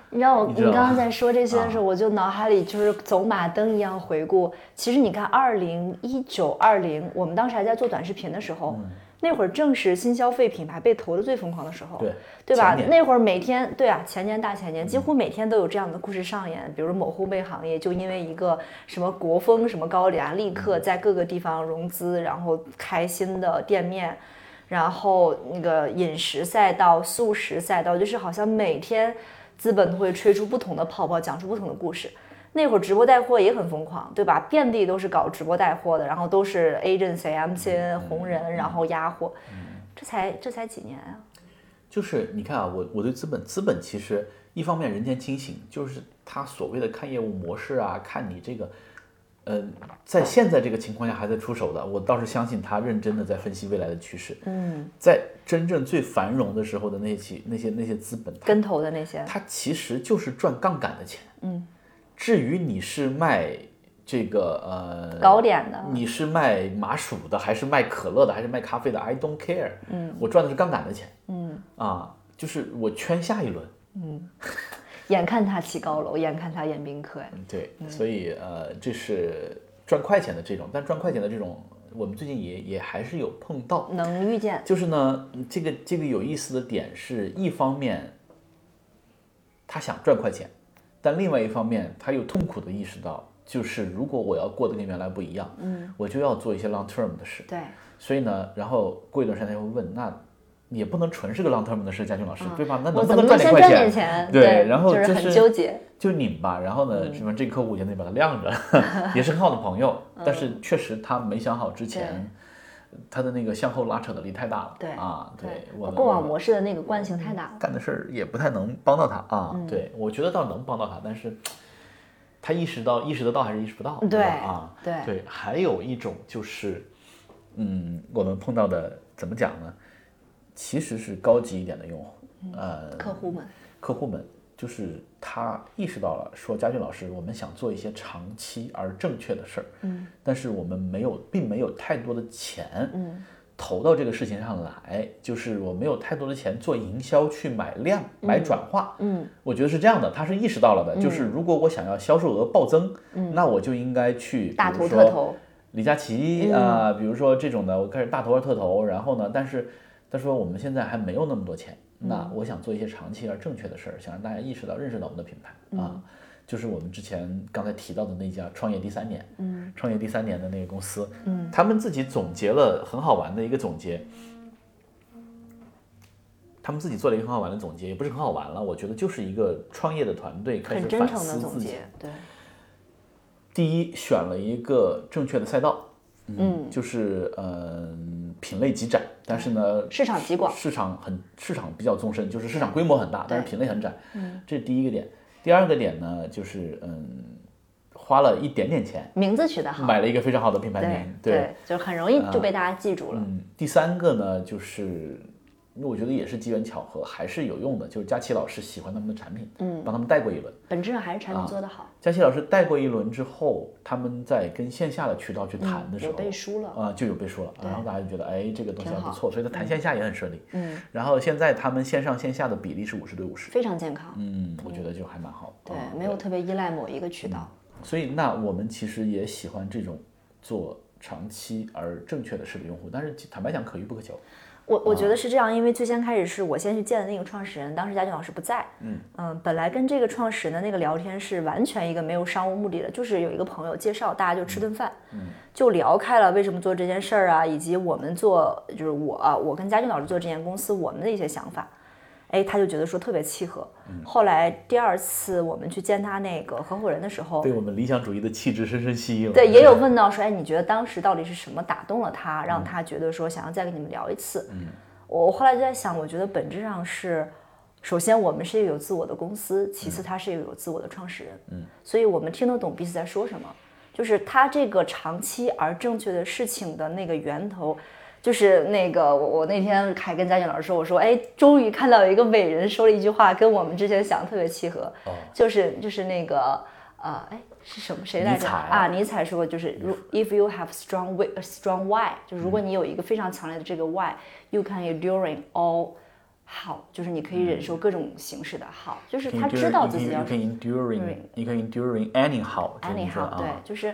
你知道我，你你刚刚在说这些的时候，我就脑海里就是走马灯一样回顾。其实你看，二零一九、二零，我们当时还在做短视频的时候，那会儿正是新消费品牌被投的最疯狂的时候，对对吧那会儿每天，对啊，前年大前年，几乎每天都有这样的故事上演。比如某烘焙行业就因为一个什么国风什么高粱，立刻在各个地方融资，然后开新的店面。然后那个饮食赛道、素食赛道，就是好像每天资本都会吹出不同的泡泡，讲出不同的故事。那会儿直播带货也很疯狂，对吧？遍地都是搞直播带货的，然后都是 agency、MCN、红人，然后压货。这才这才几年啊！就是你看啊，我我对资本，资本其实一方面人间清醒，就是他所谓的看业务模式啊，看你这个，呃，在现在这个情况下还在出手的，我倒是相信他认真的在分析未来的趋势。嗯，在真正最繁荣的时候的那些那些那些资本，跟投的那些，他其实就是赚杠杆的钱。嗯，至于你是卖这个呃糕点的你是卖麻薯的，还是卖可乐的，还是卖咖啡的？I don't care。嗯，我赚的是杠杆的钱。嗯，啊，就是我圈下一轮。嗯眼看他起高楼，眼看他宴宾客，哎，对，所以呃，这是赚快钱的这种，但赚快钱的这种，我们最近也也还是有碰到。能遇见。就是呢，这个这个有意思的点是，一方面他想赚快钱，但另外一方面他又痛苦的意识到，就是如果我要过得跟原来不一样，嗯，我就要做一些 long term 的事。对，所以呢，然后过一段时间他就会问，那也不能纯是个 long term 的事，佳俊老师，对吧？那能不能赚赚点快钱？钱？对，然后就是很纠结。就拧吧，然后嗯呢，什么这个客户也得把它晾着，也是很好的朋友，嗯但是确实他没想好之前，他的那个向后拉扯的力太大了，对啊，对过往模式的那个惯性太大了。干的事儿也不太能帮到他啊，嗯对我觉得倒能帮到他，但是他意识到意识得到还是意识不到，对啊，对对，还有一种就是，嗯，我们碰到的怎么讲呢？其实是高级一点的用户，呃，客户们，客户们，就是他意识到了，说佳俊老师，我们想做一些长期而正确的事儿，嗯，但是我们没有，并没有太多的钱，嗯，投到这个事情上来，就是我没有太多的钱做营销去买量、买转化，嗯，我觉得是这样的，他是意识到了的，就是如果我想要销售额暴增，嗯，那我就应该去大比如特投。李佳琦啊、比如说这种的，我开始大投而特投，然后呢，但是他说我们现在还没有那么多钱，那我想做一些长期而正确的事儿，想让大家意识到、认识到我们的品牌啊，就是我们之前刚才提到的那家创业第三年，嗯，创业第三年的那个公司，嗯，他们自己总结了很好玩的一个总结。他们自己做了一个很好玩的总结，也不是很好玩了，我觉得就是一个创业的团队开始反思自己。对，第一，选了一个正确的赛道，嗯，就是嗯、品类极窄，但是呢，市场极广市场很市场比较纵深，就是市场规模很大，但是品类很窄，嗯，这是第一个点。第二个点呢，就是嗯，花了一点点钱名字取得好，买了一个非常好的品牌对名，对，就是很容易就被大家记住了。嗯，第三个呢，就是我觉得也是机缘巧合，还是有用的，就是佳琪老师喜欢他们的产品，嗯，帮他们带过一轮。本质上还是产啊品做得好，佳琪老师带过一轮之后，他们在跟线下的渠道去谈的时候，嗯有背书了啊、就有背书了，然后大家就觉得，哎，这个东西还不错，所以他谈线下也很顺利。嗯，然后现在他们线上线下的比例是五十对五十，非常健康。嗯，我觉得就还蛮好。对啊，没有特别依赖某一个渠道。所以那我们其实也喜欢这种做长期而正确的事的用户，但是坦白讲，可遇不可求。我我觉得是这样，因为最先开始是我先去见的那个创始人，当时佳俊老师不在。嗯本来跟这个创始人的那个聊天是完全一个没有商务目的的，就是有一个朋友介绍，大家就吃顿饭，就聊开了为什么做这件事儿啊，以及我们做就是我啊我跟佳俊老师做这间公司我们的一些想法。哎，他就觉得说特别契合。后来第二次我们去见他那个合伙人的时候，对我们理想主义的气质深深吸引了。对，也有问到说，哎，你觉得当时到底是什么打动了他，让他觉得说想要再跟你们聊一次？嗯，我后来就在想，我觉得本质上是，首先我们是一个有自我的公司，其次他是一个有自我的创始人，嗯，所以我们听得懂彼此在说什么，就是他这个长期而正确的事情的那个源头。就是那个我我那天还跟佳俊老师说，我说哎，终于看到有一个伟人说了一句话，跟我们之前想的特别契合，就是就是那个呃，哎，是什么？谁来着？啊，尼采说过，就是如 if you have strong w strong why，就是如果你有一个非常强烈的这个 why，you can enduring all 好，就是你可以忍受各种形式的好，就是他知道自己要。Enduring，你可以 enduring anyhow。anyhow，对，就是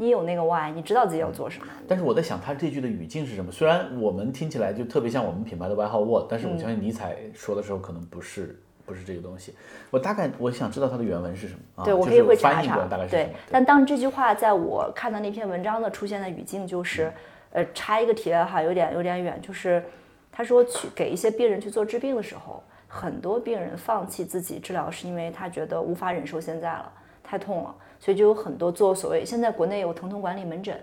你有那个 why，你知道自己要做什么。但是我在想，他这句的语境是什么？虽然我们听起来就特别像我们品牌的外号 what，但是我相信尼采说的时候可能不是。不是这个东西，我大概我想知道它的原文是什么。对，我可以会查查。大概是对，但当这句话在我看到那篇文章的出现的语境就是，呃，插一个题外话，有点有点远，就是他说去给一些病人去做治病的时候，很多病人放弃自己治疗是因为他觉得无法忍受现在了，太痛了，所以就有很多做所谓现在国内有疼痛管理门诊，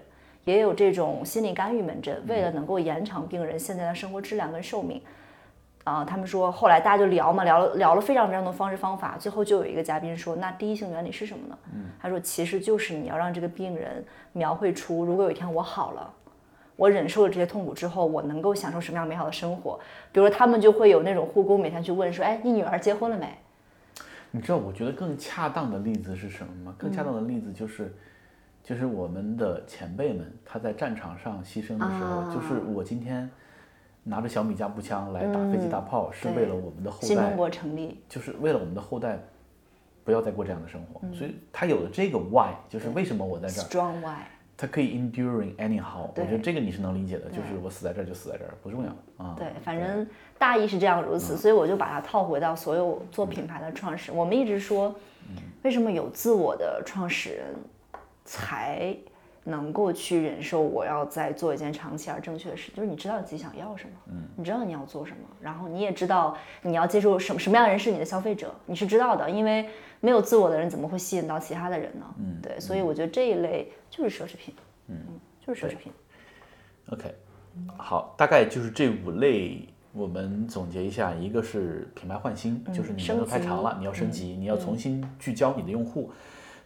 也有这种心理干预门诊，为了能够延长病人现在的生活质量跟寿命。啊，他们说后来大家就聊嘛，聊了聊了非常非常多方式方法，最后就有一个嘉宾说，那第一性原理是什么呢？嗯，他说其实就是你要让这个病人描绘出，如果有一天我好了，我忍受了这些痛苦之后，我能够享受什么样美好的生活。比如说他们就会有那种护工每天去问说，哎，你女儿结婚了没？你知道我觉得更恰当的例子是什么吗？更恰当的例子就是，就是我们的前辈们他在战场上牺牲的时候，就是我今天。拿着小米加步枪来打飞机大炮，是为了我们的后代。新中国成立，就是为了我们的后代，不要再过这样的生活。所以他有了这个 why，就是为什么我在这儿。Strong why。他可以 enduring anyhow。我觉得这个你是能理解的，就是我死在这儿就死在这儿，不重要啊。对，反正大意是这样如此，所以我就把它套回到所有做品牌的创始人。我们一直说，为什么有自我的创始人才？能够去忍受我要在做一件长期而正确的事，就是你知道你自己想要什么，嗯，你知道你要做什么，然后你也知道你要接受什么什么样的人是你的消费者，你是知道的，因为没有自我的人怎么会吸引到其他的人呢？嗯，对，所以我觉得这一类就是奢侈品，嗯，就是奢侈品。OK，好，大概就是这五类，我们总结一下，一个是品牌换新，就是你年头太长了，你要升级，你要重新聚焦你的用户。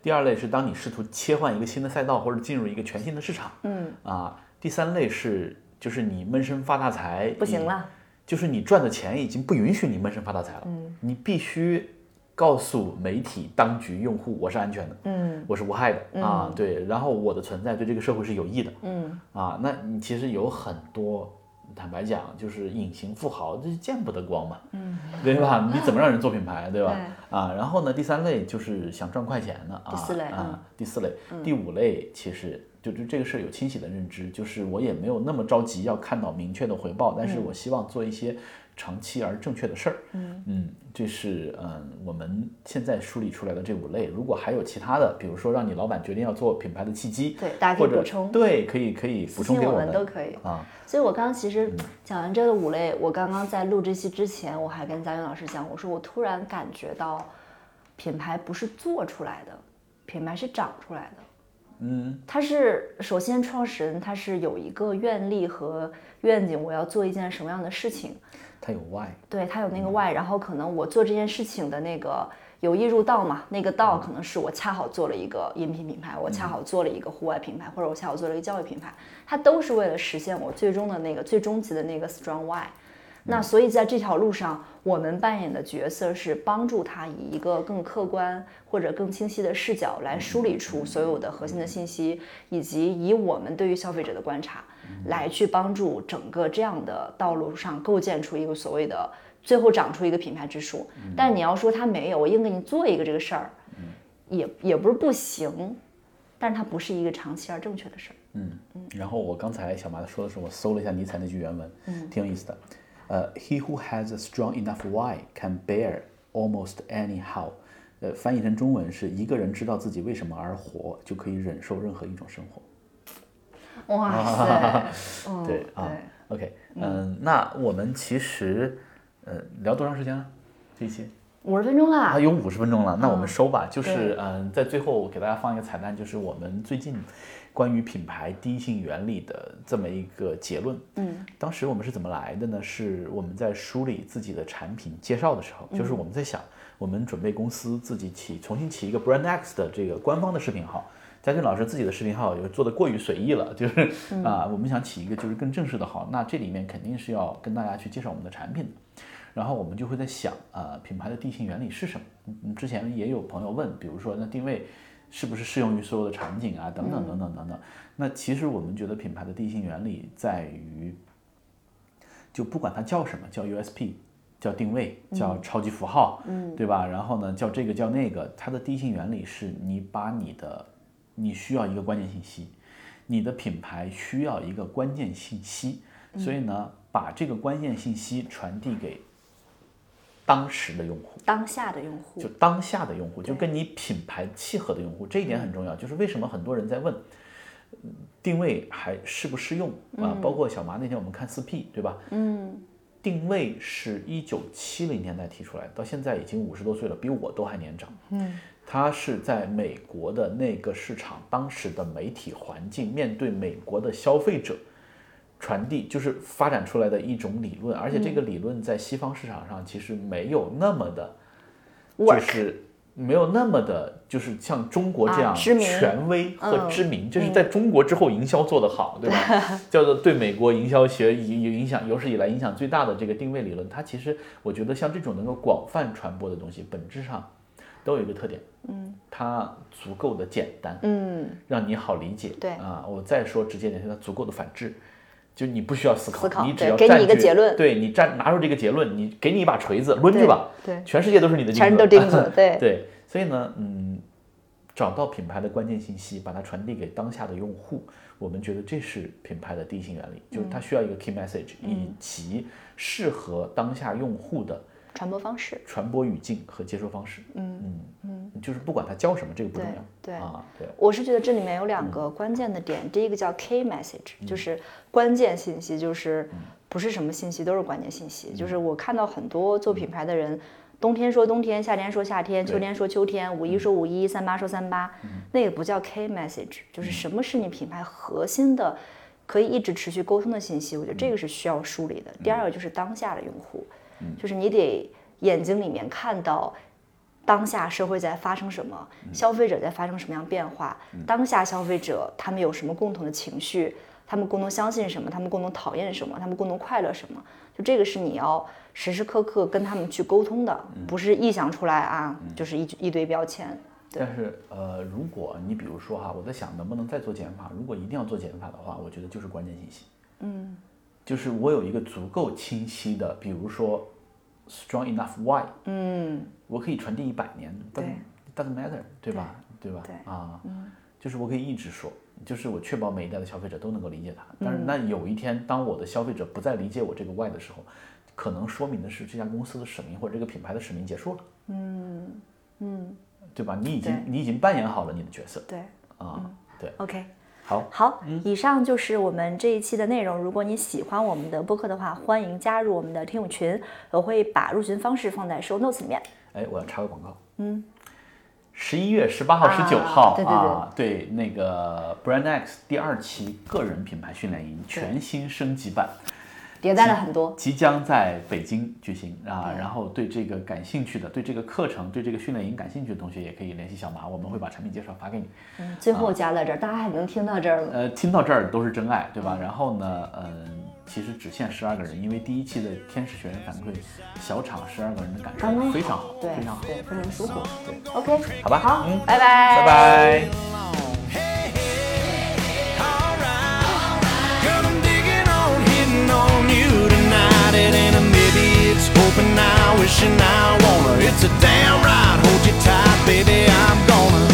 第二类是当你试图切换一个新的赛道或者进入一个全新的市场，嗯啊，第三类是就是你闷声发大财不行了，就是你赚的钱已经不允许你闷声发大财了，嗯，你必须告诉媒体、当局、用户我是安全的，嗯，我是无害的啊，对，然后我的存在对这个社会是有益的，嗯啊，那你其实有很多。坦白讲，就是隐形富豪，这见不得光嘛，嗯，对吧？你怎么让人做品牌，对吧？啊，然后呢，第三类就是想赚快钱的啊，第四类啊，第四类，第五类其实就就这个事儿有清晰的认知，就是我也没有那么着急要看到明确的回报，但是我希望做一些。长期而正确的事儿，嗯嗯，这是嗯我们现在梳理出来的这五类。如果还有其他的，比如说让你老板决定要做品牌的契机，对，大家可以补充，对，可以可以补充给我们都可以啊。所以我刚刚其实讲完这个五类，我刚刚在录这期之前，我还跟嘉云老师讲，我说我突然感觉到，品牌不是做出来的，品牌是长出来的。嗯，他是首先创始人，他是有一个愿力和愿景，我要做一件什么样的事情。他有 why，对它有那个 why，然后可能我做这件事情的那个有意入道嘛，那个道可能是我恰好做了一个饮品品牌，我恰好做了一个户外品牌，或者我恰好做了一个教育品牌，它都是为了实现我最终的那个最终极的那个 strong why。那所以在这条路上，我们扮演的角色是帮助他以一个更客观或者更清晰的视角来梳理出所有的核心的信息，以及以我们对于消费者的观察，来去帮助整个这样的道路上构建出一个所谓的最后长出一个品牌之树。但你要说他没有，我硬给你做一个这个事儿，也也不是不行，但是它不是一个长期而正确的事儿。嗯嗯。然后我刚才小麻子说的时候，我搜了一下尼采那句原文，挺有意思的。呃，He who has a strong enough why can bear almost anyhow。呃，翻译成中文是一个人知道自己为什么而活，就可以忍受任何一种生活。哇塞！对啊，OK，嗯，那我们其实呃聊多长时间了？这一期五十分钟了。啊，有五十分钟了，那我们收吧。就是嗯，在最后给大家放一个彩蛋，就是我们最近。关于品牌第一性原理的这么一个结论，嗯，当时我们是怎么来的呢？是我们在梳理自己的产品介绍的时候，就是我们在想，我们准备公司自己起重新起一个 Brand X 的这个官方的视频号。嘉俊老师自己的视频号也做的过于随意了，就是啊，我们想起一个就是更正式的号，那这里面肯定是要跟大家去介绍我们的产品的。然后我们就会在想，啊，品牌的定性原理是什么？嗯，之前也有朋友问，比如说那定位。是不是适用于所有的场景啊？等等等等等等。那其实我们觉得品牌的定性原理在于，就不管它叫什么，叫 USP，叫定位，叫超级符号，嗯，对吧？然后呢，叫这个叫那个，它的定性原理是你把你的，你需要一个关键信息，你的品牌需要一个关键信息，所以呢，把这个关键信息传递给。当时的用户，当下的用户，就当下的用户，就跟你品牌契合的用户，这一点很重要。就是为什么很多人在问，定位还适不适用啊？包括小麻那天我们看四 P，对吧？嗯，定位是一九七零年代提出来，到现在已经五十多岁了，比我都还年长。嗯，他是在美国的那个市场，当时的媒体环境，面对美国的消费者。传递就是发展出来的一种理论，而且这个理论在西方市场上其实没有那么的，就是没有那么的，就是像中国这样权威和知名，就是在中国之后营销做得好，对吧？叫做对美国营销学影影响有史以来影响最大的这个定位理论，它其实我觉得像这种能够广泛传播的东西，本质上都有一个特点，嗯，它足够的简单，嗯，让你好理解，对。啊，我再说直接点，它足够的反制。就你不需要思考，你只要给你一个结论，对你站拿出这个结论，你给你一把锤子抡着吧，对，全世界都是你的钉子，全都钉子，对。对，所以呢，嗯，找到品牌的关键信息，把它传递给当下的用户，我们觉得这是品牌的第一性原理，就是它需要一个 key message，以及适合当下用户的。传播方式、传播语境和接收方式，嗯嗯嗯，就是不管他教什么，这个不重要。对啊，对，我是觉得这里面有两个关键的点，第一个叫 K message，就是关键信息，就是不是什么信息都是关键信息。就是我看到很多做品牌的人，冬天说冬天，夏天说夏天，秋天说秋天，五一说五一，三八说三八，那个不叫 K message，就是什么是你品牌核心的，可以一直持续沟通的信息。我觉得这个是需要梳理的。第二个就是当下的用户。就是你得眼睛里面看到当下社会在发生什么，消费者在发生什么样变化，当下消费者他们有什么共同的情绪，他们共同相信什么，他们共同讨厌什么，他们共同快乐什么，就这个是你要时时刻刻跟他们去沟通的，不是臆想出来啊，就是一一堆标签。但是呃，如果你比如说哈，我在想能不能再做减法，如果一定要做减法的话，我觉得就是关键信息。嗯。就是我有一个足够清晰的，比如说 strong enough why，嗯，我可以传递一百年，对，doesn't matter，对吧？对吧？对啊，就是我可以一直说，就是我确保每一代的消费者都能够理解它。但是那有一天，当我的消费者不再理解我这个 why 的时候，可能说明的是这家公司的使命或者这个品牌的使命结束了。嗯嗯，对吧？你已经你已经扮演好了你的角色。对啊，对，OK。好，好，以上就是我们这一期的内容。如果你喜欢我们的播客的话，欢迎加入我们的听友群，我会把入群方式放在 show notes 里面。哎，我要插个广告。嗯，十一月十八号、十九号啊，对，那个 Brand X 第二期个人品牌训练营全新升级版。迭代了很多，即将在北京举行啊！然后对这个感兴趣的，对这个课程、对这个训练营感兴趣的同学，也可以联系小马，我们会把产品介绍发给你。嗯，最后加在这儿，大家还能听到这儿吗？呃，听到这儿都是真爱，对吧？然后呢，嗯，其实只限十二个人，因为第一期的天使学员反馈，小场十二个人的感受非常好，对，非常好，对，非常舒服。对，OK，好吧，好，嗯，拜拜，拜拜。Hoping now, wishing I wanna. It's a damn right, hold you tight, baby, I'm gonna.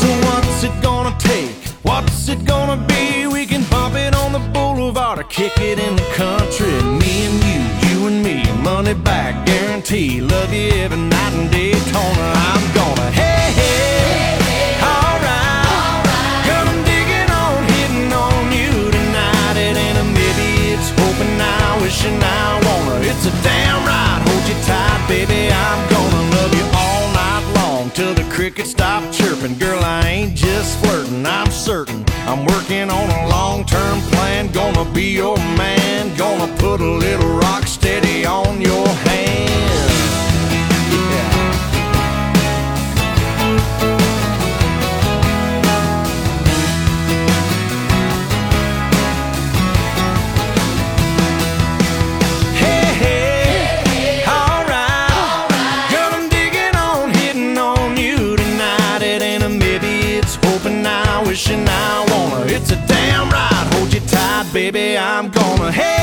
So what's it gonna take? What's it gonna be? We can bump it on the boulevard or kick it in the country. Me and you, you and me, money back guarantee. Love you every night and day, Daytona. I'm gonna, hey, hey, wishing I wanna. It's a damn right, hold you tight, baby. I'm gonna love you all night long till the crickets stop chirping. Girl, I ain't just flirting, I'm certain. I'm working on a long term plan. Gonna be your man, gonna put a little rock steady on your hand. Gonna, hey.